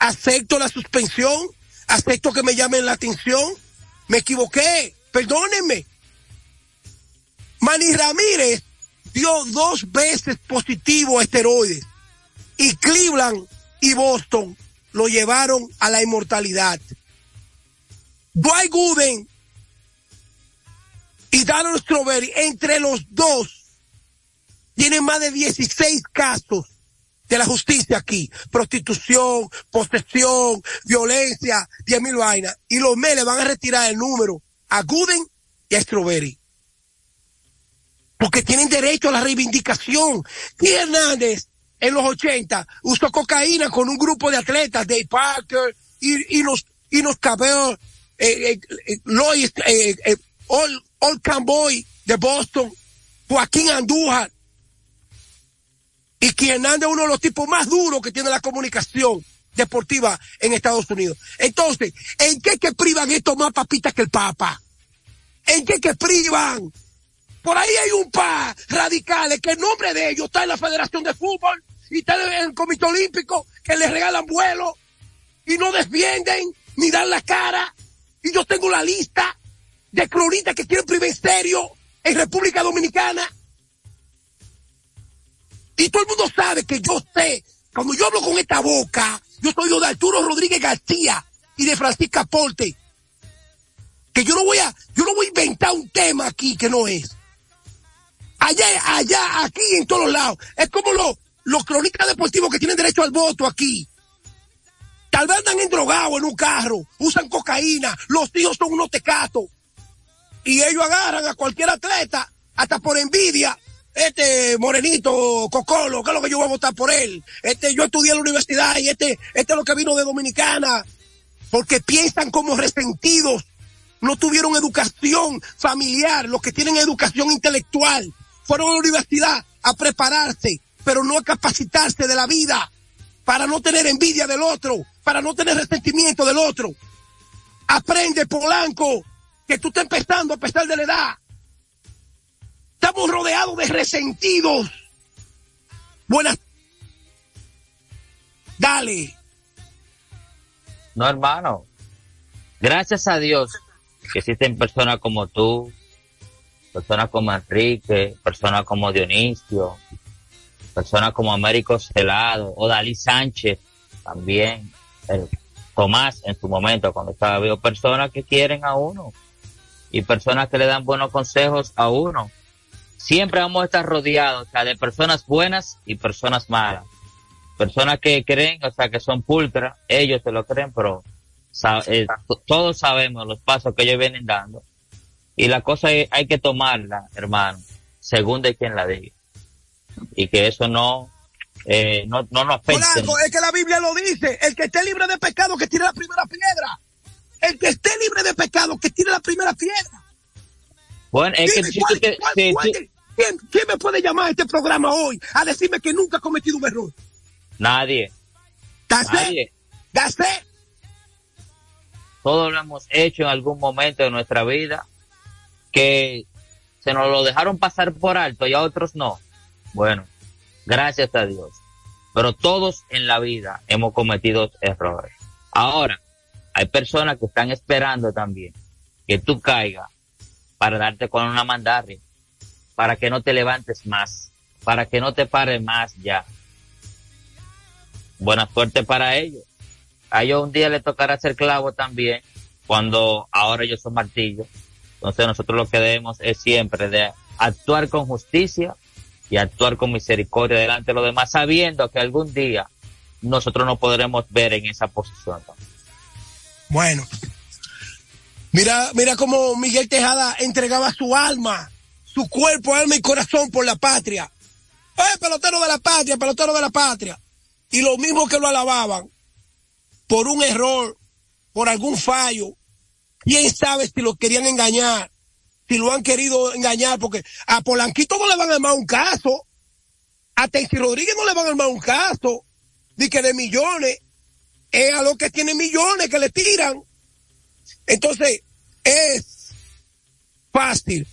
acepto la suspensión, acepto que me llamen la atención, me equivoqué, perdónenme. Manny Ramírez dio dos veces positivo a esteroides y Cleveland y Boston lo llevaron a la inmortalidad. Dwight Gooden y Darren Strawberry, entre los dos, tienen más de 16 casos de la justicia aquí. Prostitución, posesión, violencia, 10 mil vainas. Y los me le van a retirar el número a Gooden y a Strawberry. Porque tienen derecho a la reivindicación. Y Hernández, en los 80, usó cocaína con un grupo de atletas, Dave Parker, y, y los, y los eh, eh, eh, eh, Old Camboy de Boston, Joaquín Andújar, y que Hernández es uno de los tipos más duros que tiene la comunicación deportiva en Estados Unidos. Entonces, ¿en qué que privan estos más papitas que el Papa? ¿En qué que privan? Por ahí hay un par radicales que el nombre de ellos está en la Federación de Fútbol y está en el Comité Olímpico que les regalan vuelos y no defienden ni dan la cara. Y yo tengo la lista de cronistas que quieren privar serio en República Dominicana. Y todo el mundo sabe que yo sé, cuando yo hablo con esta boca, yo soy yo de Arturo Rodríguez García y de Francisca Porte. Que yo no voy a, yo no voy a inventar un tema aquí que no es. Allá, allá, aquí, en todos lados. Es como los, los cronistas deportivos que tienen derecho al voto aquí. Tal vez andan endrogados en un carro, usan cocaína, los hijos son unos tecatos. Y ellos agarran a cualquier atleta, hasta por envidia, este morenito, Cocolo, que es lo que yo voy a votar por él. Este, yo estudié en la universidad y este, este es lo que vino de Dominicana. Porque piensan como resentidos. No tuvieron educación familiar, los que tienen educación intelectual. Fueron a la universidad a prepararse, pero no a capacitarse de la vida. Para no tener envidia del otro, para no tener resentimiento del otro. Aprende, Polanco, que tú estás empezando a pesar de la edad. Estamos rodeados de resentidos. Buenas. Dale. No, hermano. Gracias a Dios que existen personas como tú, personas como Enrique, personas como Dionisio, personas como Américo Celado o Dalí Sánchez también, el Tomás en su momento cuando estaba vivo, personas que quieren a uno y personas que le dan buenos consejos a uno siempre vamos a estar rodeados, o sea, de personas buenas y personas malas. Personas que creen, o sea, que son pulcras, ellos se lo creen, pero eh, todos sabemos los pasos que ellos vienen dando. Y la cosa es, hay que tomarla, hermano, según de quien la diga. Y que eso no, eh, no, no nos afecte. Polanco, es que la Biblia lo dice, el que esté libre de pecado que tire la primera piedra. El que esté libre de pecado que tire la primera piedra. Bueno, es que, ¿cuál, que, cuál, si- cuál- si- ¿quién, quién me puede llamar a este programa hoy a decirme que nunca he cometido un error? nadie, it. nadie. It. todos lo hemos hecho en algún momento de nuestra vida, que se nos lo dejaron pasar por alto y a otros no. Bueno, gracias a Dios. Pero todos en la vida hemos cometido errores. Ahora, hay personas que están esperando también que tú caigas para darte con una mandarria, para que no te levantes más, para que no te pares más ya. Buena suerte para ellos. A ellos un día les tocará ser clavo también, cuando ahora ellos son martillos. Entonces nosotros lo que debemos es siempre de actuar con justicia y actuar con misericordia delante de los demás, sabiendo que algún día nosotros nos podremos ver en esa posición. Bueno. Mira, mira cómo Miguel Tejada entregaba su alma, su cuerpo, alma y corazón por la patria. ¡Eh, pelotero de la patria, pelotero de la patria! Y lo mismo que lo alababan por un error por algún fallo. ¿Quién sabe si lo querían engañar? Si lo han querido engañar, porque a Polanquito no le van a armar un caso. A Tensi Rodríguez no le van a armar un caso. Ni que de millones. Es a los que tienen millones que le tiran. Entonces, es fácil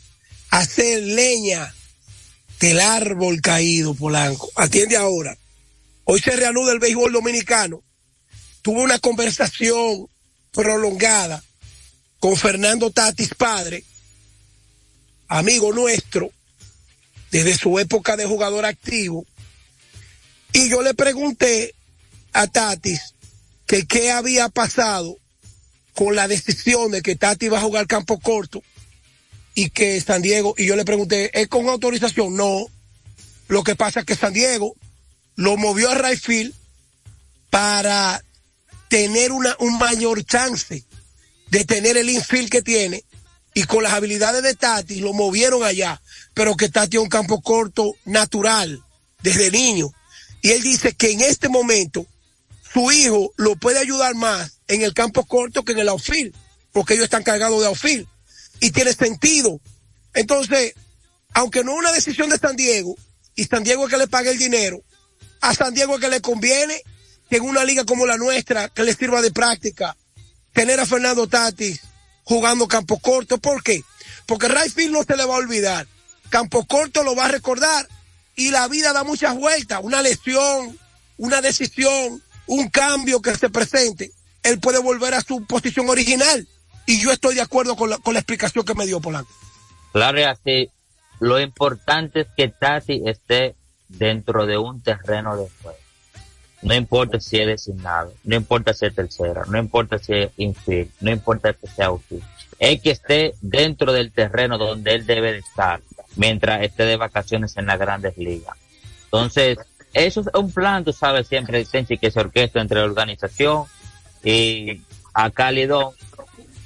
hacer leña del árbol caído, Polanco. Atiende ahora. Hoy se reanuda el béisbol dominicano. Tuvo una conversación prolongada con Fernando Tatis padre, amigo nuestro, desde su época de jugador activo. Y yo le pregunté a Tatis que qué había pasado con la decisión de que Tati iba a jugar campo corto y que San Diego, y yo le pregunté, ¿es con autorización? No. Lo que pasa es que San Diego lo movió a Rayfield para tener una, un mayor chance de tener el infield que tiene y con las habilidades de Tati lo movieron allá, pero que Tati es un campo corto natural desde niño. Y él dice que en este momento su hijo lo puede ayudar más en el campo corto que en el outfield, porque ellos están cargados de outfield. Y tiene sentido. Entonces, aunque no es una decisión de San Diego, y San Diego es que le pague el dinero, a San Diego es que le conviene que en una liga como la nuestra, que le sirva de práctica, tener a Fernando Tatis jugando campo corto. ¿Por qué? Porque Rayfield no se le va a olvidar. Campo corto lo va a recordar y la vida da muchas vueltas. Una lesión, una decisión, un cambio que se presente, él puede volver a su posición original. Y yo estoy de acuerdo con la, con la explicación que me dio Polanco. Claro, y así, lo importante es que Tati esté dentro de un terreno de juego. No importa si es designado, no importa si es tercera, no importa si es infield, no importa que sea útil. Es que esté dentro del terreno donde él debe de estar mientras esté de vacaciones en las grandes ligas. Entonces, eso es un plan, tú sabes, siempre que se orquesta entre la organización y a Calidón.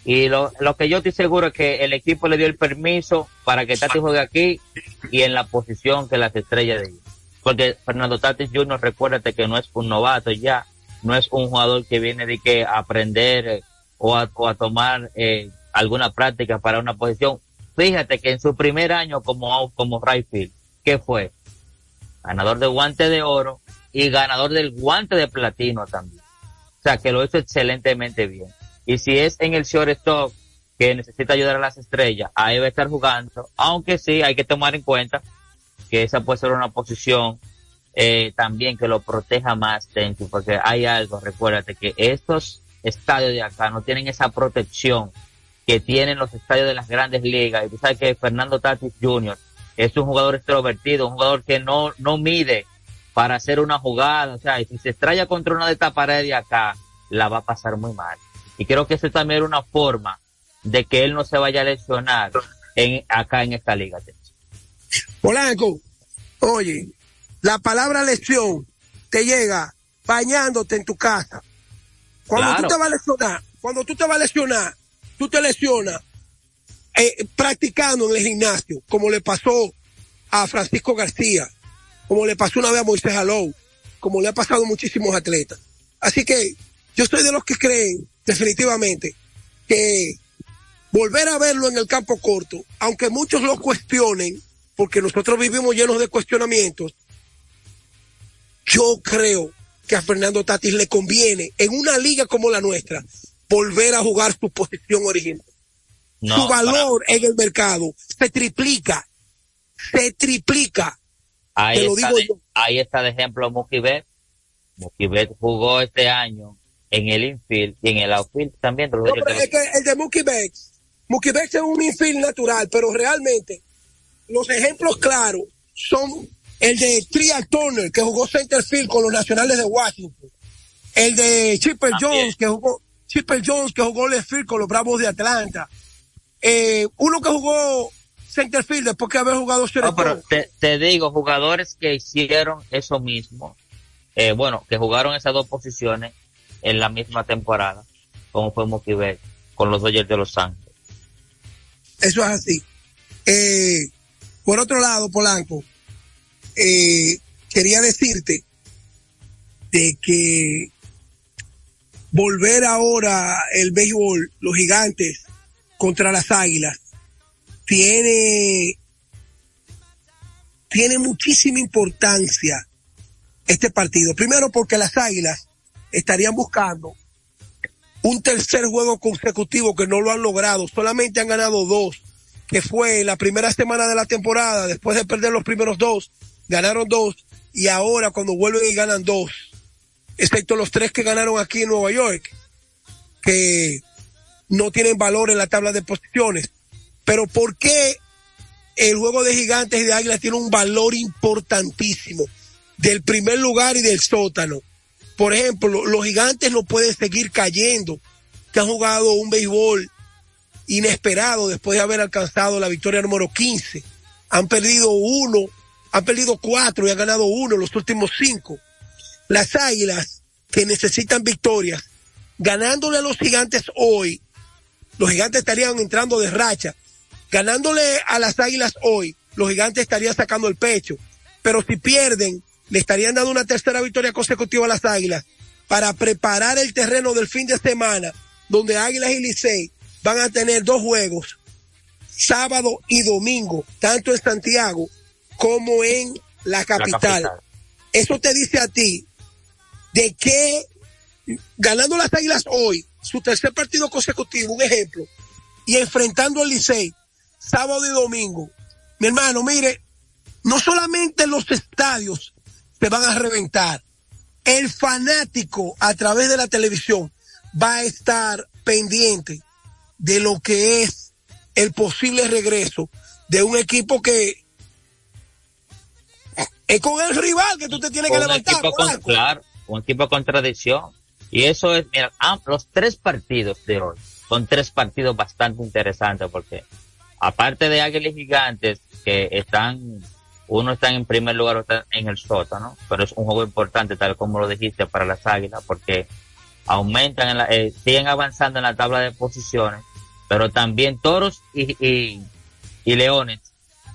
Y lo, lo que yo estoy seguro es que el equipo le dio el permiso para que Tati juegue aquí y en la posición que las estrellas de ellos. Porque Fernando Tatis Jr., recuérdate que no es un novato ya, no es un jugador que viene de que aprender eh, o, a, o a tomar eh, alguna práctica para una posición. Fíjate que en su primer año como, como right field, ¿qué fue? Ganador de guante de oro y ganador del guante de platino también. O sea, que lo hizo excelentemente bien. Y si es en el shortstop que necesita ayudar a las estrellas, ahí va a estar jugando, aunque sí hay que tomar en cuenta que esa puede ser una posición eh, también que lo proteja más porque hay algo, recuérdate que estos estadios de acá no tienen esa protección que tienen los estadios de las grandes ligas. Y tú sabes que Fernando Tatis Jr. es un jugador extrovertido, un jugador que no, no mide para hacer una jugada. O sea, y si se estrella contra una de estas paredes de acá, la va a pasar muy mal. Y creo que eso también era una forma de que él no se vaya a lesionar en, acá en esta liga. Polanco, oye, la palabra lesión te llega bañándote en tu casa. Cuando Claro. tú te vas a lesionar, cuando tú te vas a lesionar, tú te lesionas eh, practicando en el gimnasio, como le pasó a Francisco García, como le pasó una vez a Moisés Alou, como le ha pasado a muchísimos atletas. Así que yo soy de los que creen definitivamente que volver a verlo en el campo corto, aunque muchos lo cuestionen, porque nosotros vivimos llenos de cuestionamientos, yo creo que a Fernando Tatis le conviene en una liga como la nuestra volver a jugar su posición original. No, su valor en el mercado se triplica, se triplica. Ahí, Te lo está digo de, yo. ahí está de ejemplo. Mookie Betts jugó este año en el infield y en el outfield también. No, pero es que el de Mookie Betts, Mookie Betts es un infield natural, pero realmente los ejemplos claros son el de Trial Turner, que jugó center field con los nacionales de Washington. El de Chipper Jones, que jugó, Chipper Jones, que jugó left field con los Bravos de Atlanta. Eh, uno que jugó center field después que haber jugado No, pero te, te digo, jugadores que hicieron eso mismo, eh, bueno, que jugaron esas dos posiciones en la misma temporada, como fue Mookie con los Dodgers de Los Ángeles. Eso es así. Eh, por otro lado, Polanco, eh, quería decirte de que volver ahora el béisbol, los gigantes contra las águilas, tiene, tiene muchísima importancia este partido. Primero porque las águilas estarían buscando un tercer juego consecutivo que no lo han logrado, solamente han ganado dos, que fue la primera semana de la temporada, después de perder los primeros dos, ganaron dos, y ahora cuando vuelven y ganan dos, excepto los tres que ganaron aquí en Nueva York, que no tienen valor en la tabla de posiciones. Pero ¿por qué el juego de gigantes y de águilas tiene un valor importantísimo del primer lugar y del sótano? Por ejemplo, los gigantes no pueden seguir cayendo, que han jugado un béisbol inesperado después de haber alcanzado la victoria número 15. Han perdido uno, han perdido cuatro y han ganado uno los últimos cinco. Las águilas que necesitan victorias, ganándole a los gigantes hoy, los gigantes estarían entrando de racha. Ganándole a las águilas hoy, los gigantes estarían sacando el pecho. Pero si pierden, le estarían dando una tercera victoria consecutiva a las águilas para preparar el terreno del fin de semana, donde Águilas y Licey van a tener dos juegos, sábado y domingo, tanto en Santiago como en la capital. La capital. Eso te dice a ti de que ganando las Águilas hoy, su tercer partido consecutivo, un ejemplo, y enfrentando al Licey, sábado y domingo, mi hermano, mire, no solamente los estadios se van a reventar, el fanático a través de la televisión va a estar pendiente de lo que es el posible regreso de un equipo que es con el rival que tú te tienes que un levantar. equipo con, claro, un equipo con tradición. Y eso es, mira, ah, los tres partidos de hoy son tres partidos bastante interesantes porque aparte de Águilas Gigantes que están, uno está en primer lugar, está en el sótano, pero es un juego importante tal como lo dijiste para las Águilas porque aumentan, en la, eh, siguen avanzando en la tabla de posiciones, pero también Toros y, y, y Leones,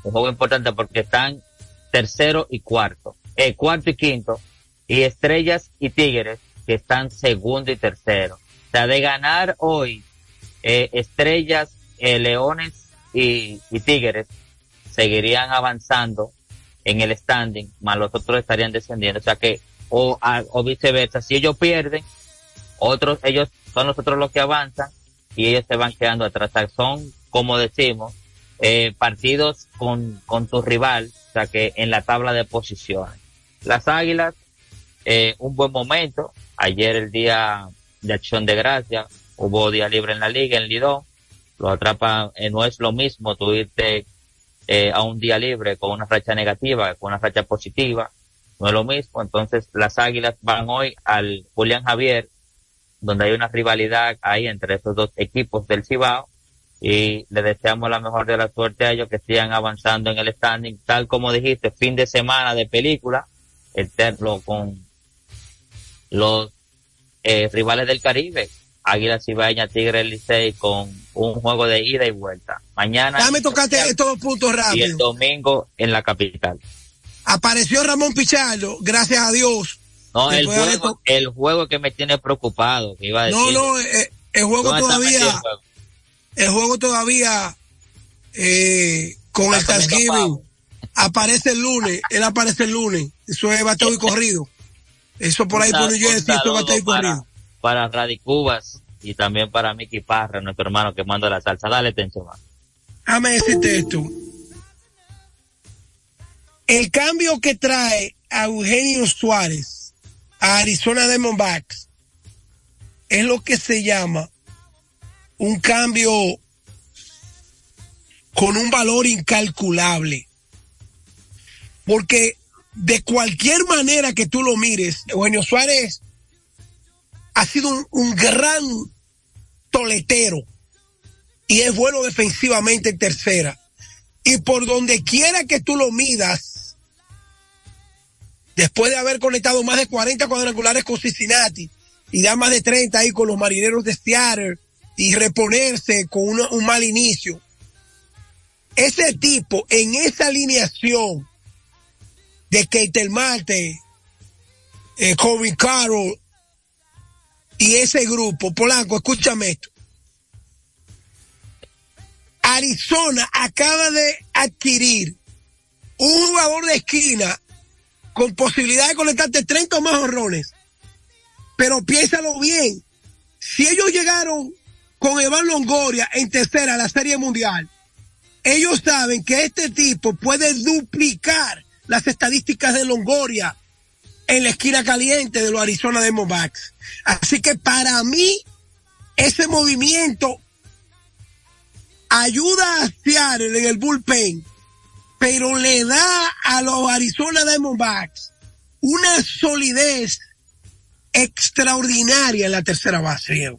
un juego importante porque están tercero y cuarto, eh, cuarto y quinto, y Estrellas y Tigres que están segundo y tercero. O sea, de ganar hoy eh, Estrellas, eh, Leones y, y Tigres seguirían avanzando en el standing, más los otros estarían descendiendo. O sea que, o, o viceversa, si ellos pierden, otros, ellos son los otros los que avanzan y ellos se van quedando atrás. Son, como decimos, eh, partidos con, con tu rival, o sea que en la tabla de posiciones. Las Águilas, eh, un buen momento. Ayer el día de acción de gracia, hubo día libre en la liga, en Lidón. Lo atrapa, eh, no es lo mismo tú irte eh, a un día libre con una racha negativa, con una racha positiva. No es lo mismo. Entonces las Águilas van hoy al Julián Javier, donde hay una rivalidad ahí entre estos dos equipos del Cibao y le deseamos la mejor de la suerte a ellos que sigan avanzando en el standing, tal como dijiste, fin de semana de película, eterno con los eh, rivales del Caribe, Águila Cibaeña, Tigre Licey con un juego de ida y vuelta. Mañana Déjame tocarte estos dos puntos y el rápido. domingo en la capital. Apareció Ramón Pichardo, gracias a Dios. No, el juego, el juego que me tiene preocupado, que iba a decir. No, no, eh, el juego ¿Dónde está el todavía, juego? el juego todavía eh, con el Thanksgiving aparece el lunes, él aparece el lunes, eso es bateo y corrido. Eso por ahí por New Jersey, eso es bateo y corrido. Para Radicubas y también para Mickey Parra, nuestro hermano que manda la salsa. Dale mano. Déjame decirte esto. El cambio que trae a Eugenio Suárez a Arizona Diamondbacks es lo que se llama un cambio con un valor incalculable. Porque de cualquier manera que tú lo mires, Eugenio Suárez ha sido un, gran toletero y es bueno defensivamente en tercera. Y por donde quiera que tú lo midas, después de haber conectado más de 40 cuadrangulares con Cincinnati y dar más de 30 ahí con los marineros de Seattle y reponerse con un mal inicio, ese tipo en esa alineación de Keitel Marte, eh, Carroll y ese grupo, Polanco, escúchame esto. Arizona acaba de adquirir un jugador de esquina con posibilidad de conectarte 30 o más horrones. Pero piénsalo bien. Si ellos llegaron con Evan Longoria en tercera a la Serie Mundial, ellos saben que este tipo puede duplicar las estadísticas de Longoria en la esquina caliente de los Arizona Diamondbacks. Así que para mí, ese movimiento ayuda a Seattle en el bullpen, pero le da a los Arizona Diamondbacks una solidez extraordinaria en la tercera base.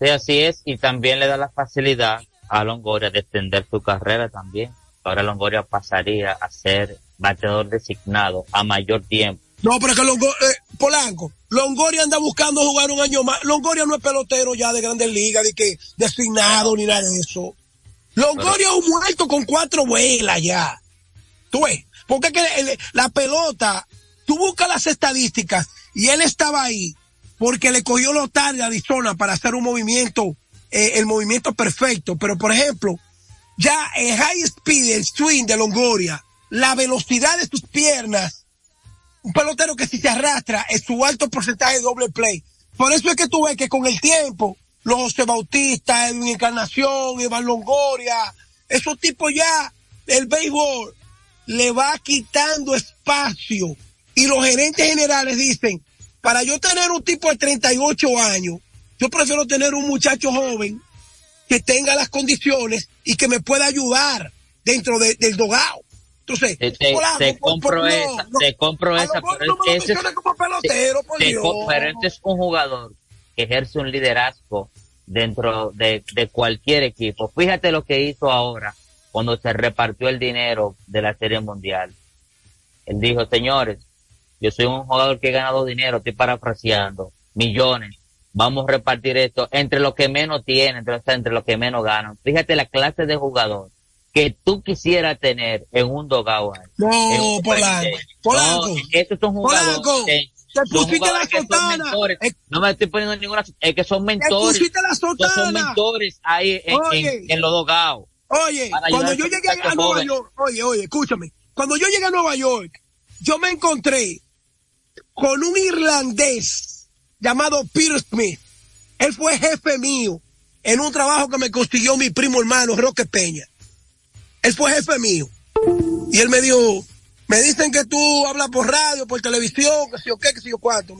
Sí, así es, y también le da la facilidad a Longoria de extender su carrera también. Ahora Longoria pasaría a ser bateador designado a mayor tiempo. No, pero es que Longo- eh, Polanco, Longoria anda buscando jugar un año más. Longoria no es pelotero ya de grandes ligas, de que designado ni nada de eso. Longoria es un muerto con cuatro vuelas ya. Tú ves, porque es que la pelota, tú buscas las estadísticas y él estaba ahí porque le cogió lo tarde a Arizona para hacer un movimiento, eh, el movimiento perfecto. Pero por ejemplo, ya el high speed, el swing de Longoria, la velocidad de sus piernas, un pelotero que si se arrastra es su alto porcentaje de doble play. Por eso es que tú ves que con el tiempo, los José Bautista, Edwin Encarnación, Iván Longoria, esos tipos ya, el béisbol le va quitando espacio. Y los gerentes generales dicen, para yo tener un tipo de 38 años, yo prefiero tener un muchacho joven que tenga las condiciones y que me pueda ayudar dentro de- del dogado. Entonces, Te, compro por- esa, no. te compro esa, pero no ese como pelotero, por Dios. pero este es un jugador que ejerce un liderazgo dentro de, de cualquier equipo. Fíjate lo que hizo ahora cuando se repartió el dinero de la Serie Mundial. Él dijo, señores, yo soy un jugador que he ganado dinero, estoy parafraseando, millones. Vamos a repartir esto entre los que menos tienen, entre, entre los que menos ganan. Fíjate la clase de jugador que tú quisieras tener en un dogado. ahí. No, En un Polanco. Polanco, No, estos son jugadores Polanco, que- te pusiste la sotana. mentores. No me estoy poniendo ninguna, es que son mentores. pusiste la Son- sotana. Son mentores ahí en, Oye. en, en los dogados. Oye, cuando yo llegué a Nueva. York, oye, oye, escúchame. Cuando yo llegué a Nueva York, yo me encontré con un irlandés llamado Peter Smith. Él fue jefe mío en un trabajo que me consiguió mi primo hermano Roque Peña. Él fue jefe mío. Y él me dijo, me dicen que tú hablas por radio, por televisión, que sé yo qué, que sé yo cuánto.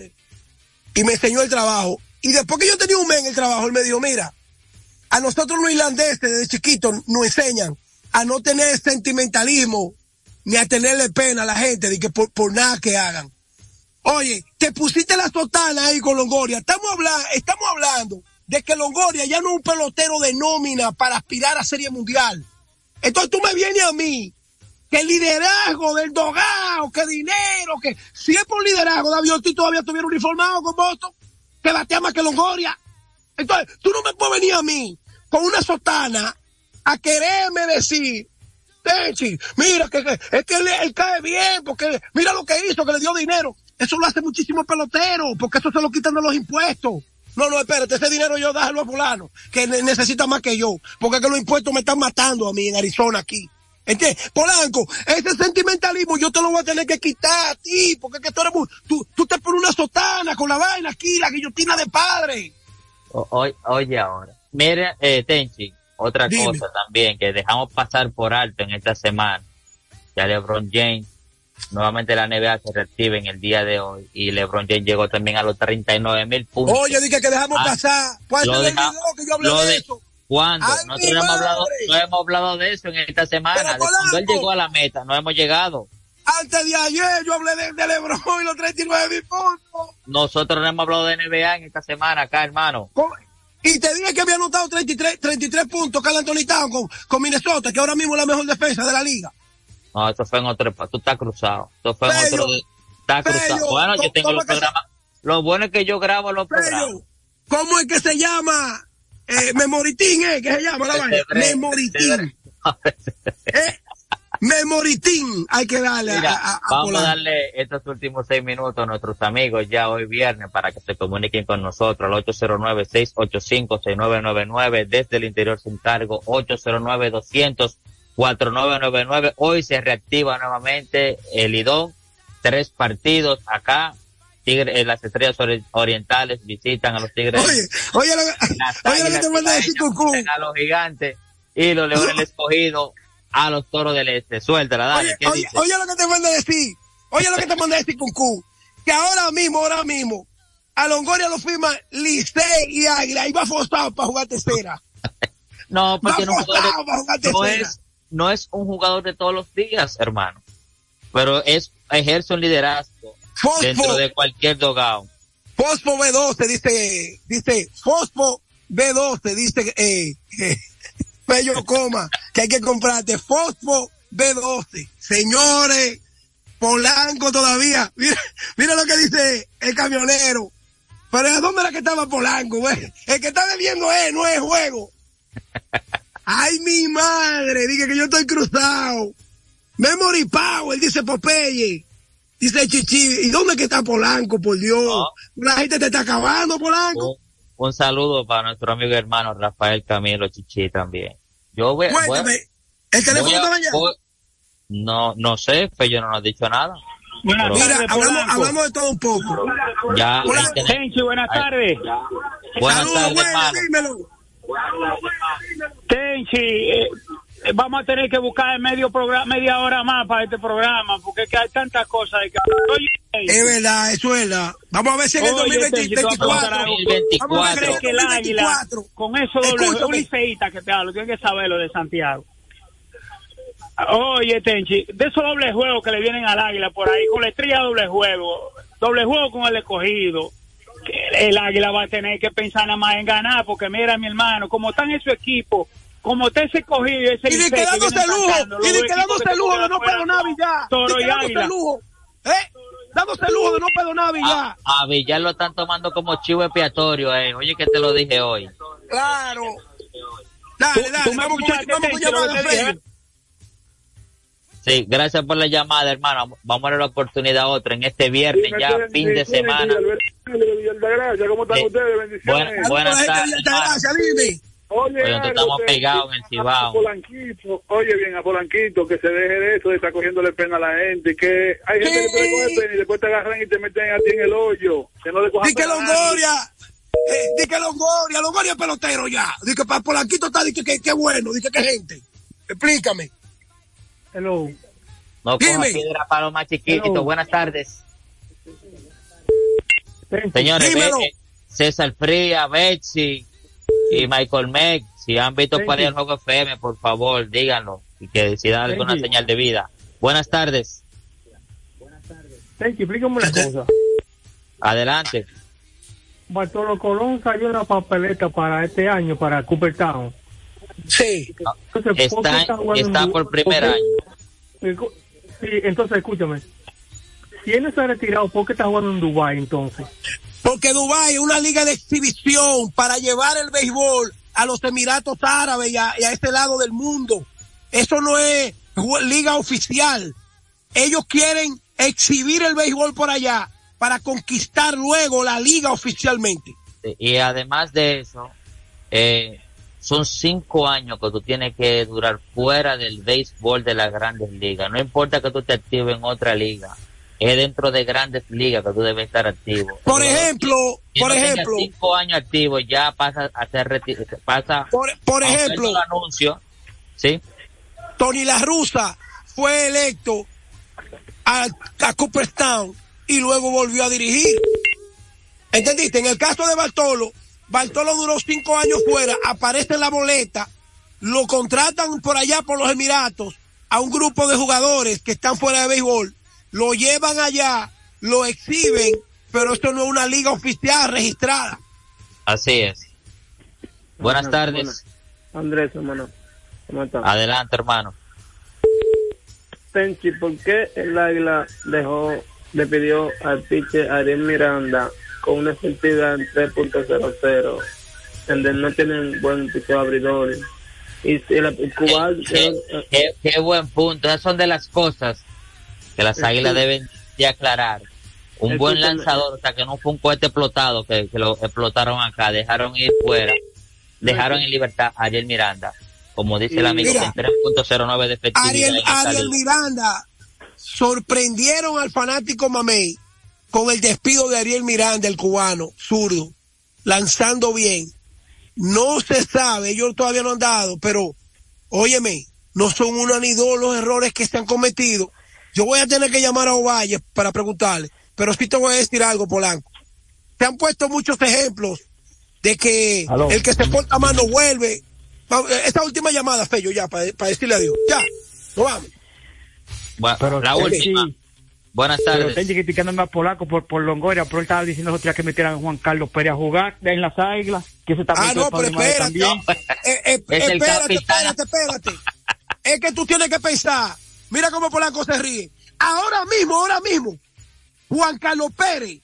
Y me enseñó el trabajo. Y después que yo tenía un mes en el trabajo, él me dijo, mira, a nosotros los irlandeses desde chiquitos nos enseñan a no tener sentimentalismo ni a tenerle pena a la gente de que por, por nada que hagan. Oye, te pusiste la sotana ahí con Longoria. Estamos hablando, estamos hablando de que Longoria ya no es un pelotero de nómina para aspirar a Serie Mundial. Entonces tú me vienes a mí que el liderazgo del dogado, que dinero, que si es liderazgo, David Ortiz todavía estuviera uniformado con Boston, que batea más que Longoria. Entonces, tú no me puedes venir a mí con una sotana a quererme decir, Tenchi, mira que, que- es que él, él cae bien, porque mira lo que hizo, que le dio dinero. Eso lo hace muchísimo pelotero, porque eso se lo quitan de los impuestos. No, no, espérate, ese dinero yo déjalo a fulano, que ne- necesita más que yo, porque es que los impuestos me están matando a mí en Arizona aquí. ¿Entiendes? Polanco, ese sentimentalismo yo te lo voy a tener que quitar a ti, porque es que tú eres muy, tú, tú te pones una sotana con la vaina aquí, la guillotina de padre. O- oy- oye ahora. Mira, eh, Tenchi, otra Dime. cosa también que dejamos pasar por alto en esta semana. Ya LeBron James, nuevamente la NBA se reactiva en el día de hoy y LeBron James llegó también a los 39 mil puntos. Oye, dije que dejamos Ah, pasar. Deja- video que yo hablé de de- eso. ¿Cuándo? ¡Ay, Nosotros no hemos, hablado, no hemos hablado de eso en esta semana. De cuando él llegó a la meta, no hemos llegado. Antes de ayer yo hablé de, de Lebron y los 39 mil puntos. Nosotros no hemos hablado de NBA en esta semana acá, hermano. Y te dije que había anotado 33, 33 puntos Carl Anthony con Minnesota, que ahora mismo es la mejor defensa de la liga. No, esto fue en otro, tú estás cruzado. Esto fue en otro, estás cruzado. Bueno, yo ¿cómo- tengo los programas. Lo bueno es que yo grabo los programas. ¿cómo es que se llama? Eh, Memoritín, ¿eh? ¿Qué se llama la vaina? Memoritín. ¿Eh? Memoritín hay que darle Mira, a, vamos a darle estos últimos seis minutos a nuestros amigos ya hoy viernes para que se comuniquen con nosotros al 809-685-6999 desde el interior sin cargo 809-200-4999 hoy se reactiva nuevamente el IDON tres partidos acá Tigre, eh, las estrellas ori- orientales visitan a los tigres Oye, oye lo, que- las oye lo que águilas te manda a decir Cucú. a los gigantes y los leones del escogido a los toros del este suéltala dale Oye, ¿qué oye, oye lo que te manda a decir. Oye lo que te manda decir Cucú. Que ahora mismo, ahora mismo, a Longoria lo firma Licey y Águila y va forzado para jugar tercera. No, porque no, Va no tercera. es, no es un jugador de todos los días, hermano. Pero es, ejerce un liderazgo Fosfo. dentro de cualquier dogado. Fosfo B12, dice, dice, Fosfo B12, dice, eh, eh, Pello Coma, que hay que comprarte Fosfo B12. Señores, Polanco todavía, mira, mira lo que dice el camionero. Pero ¿a dónde era que estaba Polanco, güey? El que está bebiendo es, no es juego. Ay, mi madre, dije que yo estoy cruzado. Memory Power, dice Popeye. Dice Chichi, ¿y dónde que está Polanco, por Dios? La gente te está acabando, Polanco. Un saludo para nuestro amigo y hermano Rafael Camilo Chichi también. Yo voy, voy- Cuéntame, ¿el teléfono está voy- no, no sé, Fello no nos ha dicho nada. Pero Mira, hablamos, hablamos de todo un poco. ya, Tenchi, buenas ahí- tardes. Buenas tardes, bueno, hermano. dímelo. Tenchi, eh, eh, vamos a tener que buscar medio programa, media hora más para este programa, porque es que hay tantas cosas. que- Oye, Es verdad, eso es verdad. Vamos a ver si en el Oye, Tenchi, te voy a preguntar 2024. algo. Vamos a ver ¿Tú crees que el águila, 2024. con eso doble, Escúchame. un liceísta que te hablo, tienes que saberlo de Santiago. Oye, Tenchi, de esos dobles juegos que le vienen al águila por ahí, con la estrella doble juego, doble juego con el escogido, el águila va a tener que pensar nada más en ganar, porque mira, mi hermano, como están en su equipo, como está ese escogido y ese Y ni que quedándose vienen lujo, y ni quedándose que se lujo de no perdonar Villar. Toro y águila. lujo. ¿Eh? Dándose lujo de no perdonar Villar. A Villar lo están tomando como chivo expiatorio, eh. Oye, que te lo dije hoy. Claro. Dale, dale, tú me vamos con escuchaste, vamos con Sí, gracias por la llamada, hermano. Vamos a dar la oportunidad a otra en este viernes ya, fin de semana. Gracias, ¿cómo están Sí. ustedes? Bendiciones. Buenas- buenas tardes. Oye, Oye, estamos pegados en el Cibao. a Polanquito, oye bien, a Polanquito, que se deje de eso, de estar cogiéndole pena a la gente, que hay gente que te coge pena y después te agarran y te meten a ti en el hoyo, que no le cojan que. Longoria, eh, di que Longoria, Longoria es pelotero ya. Di que para Polanquito está, di que que- que bueno, di que qué gente. Explícame. Hello. No coja Dime. piedra para los más chiquitos. Hello. Buenas tardes. Señores, ve- eh, César Fría, Betsy y Michael Meck, si han visto Thank ahí you. el juego FM, por favor, díganlo. Y que si dan alguna you. señal de vida. Buenas tardes. Tenchi, explícame una cosa. Adelante. Bartolo Colón salió una papeleta para este año, para Cooperstown. Sí. Entonces, ¿por qué Está, está está por primer año. Sí, entonces escúchame. Si él ha retirado, ¿por qué está jugando en Dubái entonces? Porque Dubái es una liga de exhibición para llevar el béisbol a los Emiratos Árabes y a, y a este lado del mundo. Eso no es liga oficial. Ellos quieren exhibir el béisbol por allá para conquistar luego la liga oficialmente. Y además de eso, eh, son cinco años que tú tienes que durar fuera del béisbol de las grandes ligas. No importa que tú te actives en otra liga. Es dentro de grandes ligas que tú debes estar activo. Por ejemplo, Si por no ejemplo, cinco años activos, ya pasa a ser pasa por, por a ejemplo, anuncio. ¿Sí? Tony La Russa fue electo a, a Cooperstown y luego volvió a dirigir. ¿Entendiste? En el caso de Bartolo, Bartolo duró cinco años fuera, aparece en la boleta, lo contratan por allá por los Emiratos a un grupo de jugadores que están fuera de béisbol, lo llevan allá, lo exhiben, pero esto no es una liga oficial registrada. Así es. Buenas tardes. buenas. Andrés, hermano. ¿Cómo estás? Adelante, hermano. Tenchi, ¿por qué el Águila dejó, le pidió al pitcher Ariel Miranda con una efectividad en 3.00, donde no tienen buen picheo abridor Y el, el cubano. Qué, qué- qué buen punto. Esas son de las cosas que las águilas deben de aclarar. Un buen lanzador, o sea, que no fue un cohete explotado, que, que lo explotaron acá, dejaron ir fuera, dejaron en libertad a Ariel Miranda. Como dice el amigo, Mira. con 3.09 de efectividad. Ariel, Ariel. Miranda sorprendieron al fanático Mamey con el despido de Ariel Miranda, el cubano, zurdo, lanzando bien. No se sabe, ellos todavía no han dado, pero óyeme, no son uno ni dos los errores que se han cometido. Yo voy a tener que llamar a Ovalle para preguntarle, pero sí te voy a decir algo, Polanco. Se han puesto muchos ejemplos de que Aló. el que se porta mal no vuelve. Va- Esta última llamada, Fello, ya, para, para decirle adiós. Ya, nos vamos. Bu- la Oye, última. Buenas Pero tardes. están criticándome a Polaco por, por Longoria, pero él estaba diciendo los días que metieran a Juan Carlos Pérez a jugar en las águilas, que eso también Ah, no, pero espérate. también. Eh, eh, Es el espérate, capitán. espérate, espérate. Es que tú tienes que pensar. Mira cómo Polanco se ríe. Ahora mismo, ahora mismo, Juan Carlos Pérez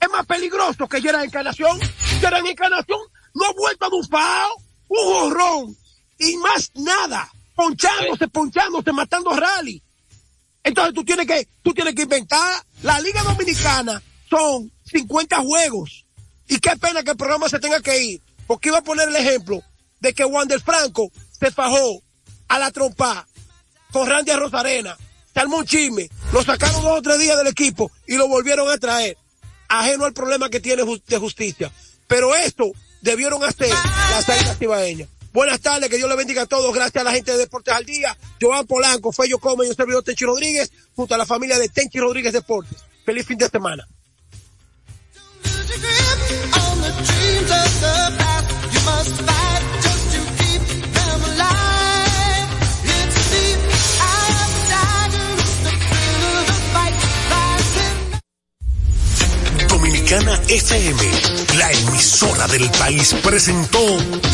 es más peligroso que Gerard Encarnación. Gerard Encarnación no ha vuelto a un fao, un jorrón y más nada. Ponchándose, ponchándose, matando rally. Entonces tú tienes que, tú tienes que inventar. La Liga Dominicana son 50 juegos. Y qué pena que el programa se tenga que ir. Porque iba a poner el ejemplo de que Wander Franco se fajó a la trompa con Randy Rosarena. Se armó un chisme. Lo sacaron dos o tres días del equipo y lo volvieron a traer. Ajeno al problema que tiene de justicia. Pero esto debieron hacer las águilas cibaeñas. Buenas tardes, que Dios le bendiga a todos. Gracias a la gente de Deportes al Día. Joan Polanco, Fello Come y un servidor Tenchi Rodríguez, junto a la familia de Tenchi Rodríguez Deportes. Feliz fin de semana. Dominicana FM, la emisora del país, presentó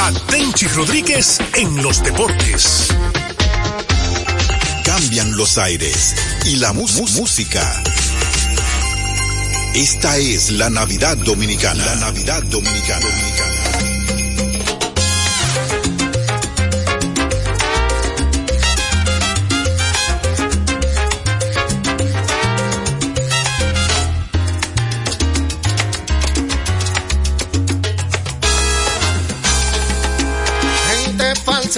a Tenchi Rodríguez en los deportes. Cambian los aires y la música. Esta es la Navidad Dominicana. La Navidad Dominicana.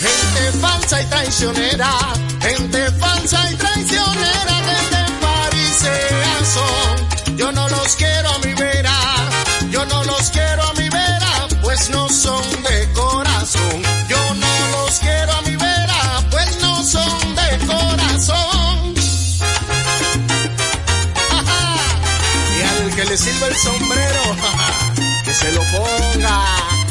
Gente falsa y traicionera, gente falsa y traicionera, gente parisea son. Yo no los quiero a mi vera, yo no los quiero a mi vera, pues no son de corazón. Yo no los quiero a mi vera, pues no son de corazón. y al que le sirva el sombrero, que se lo ponga.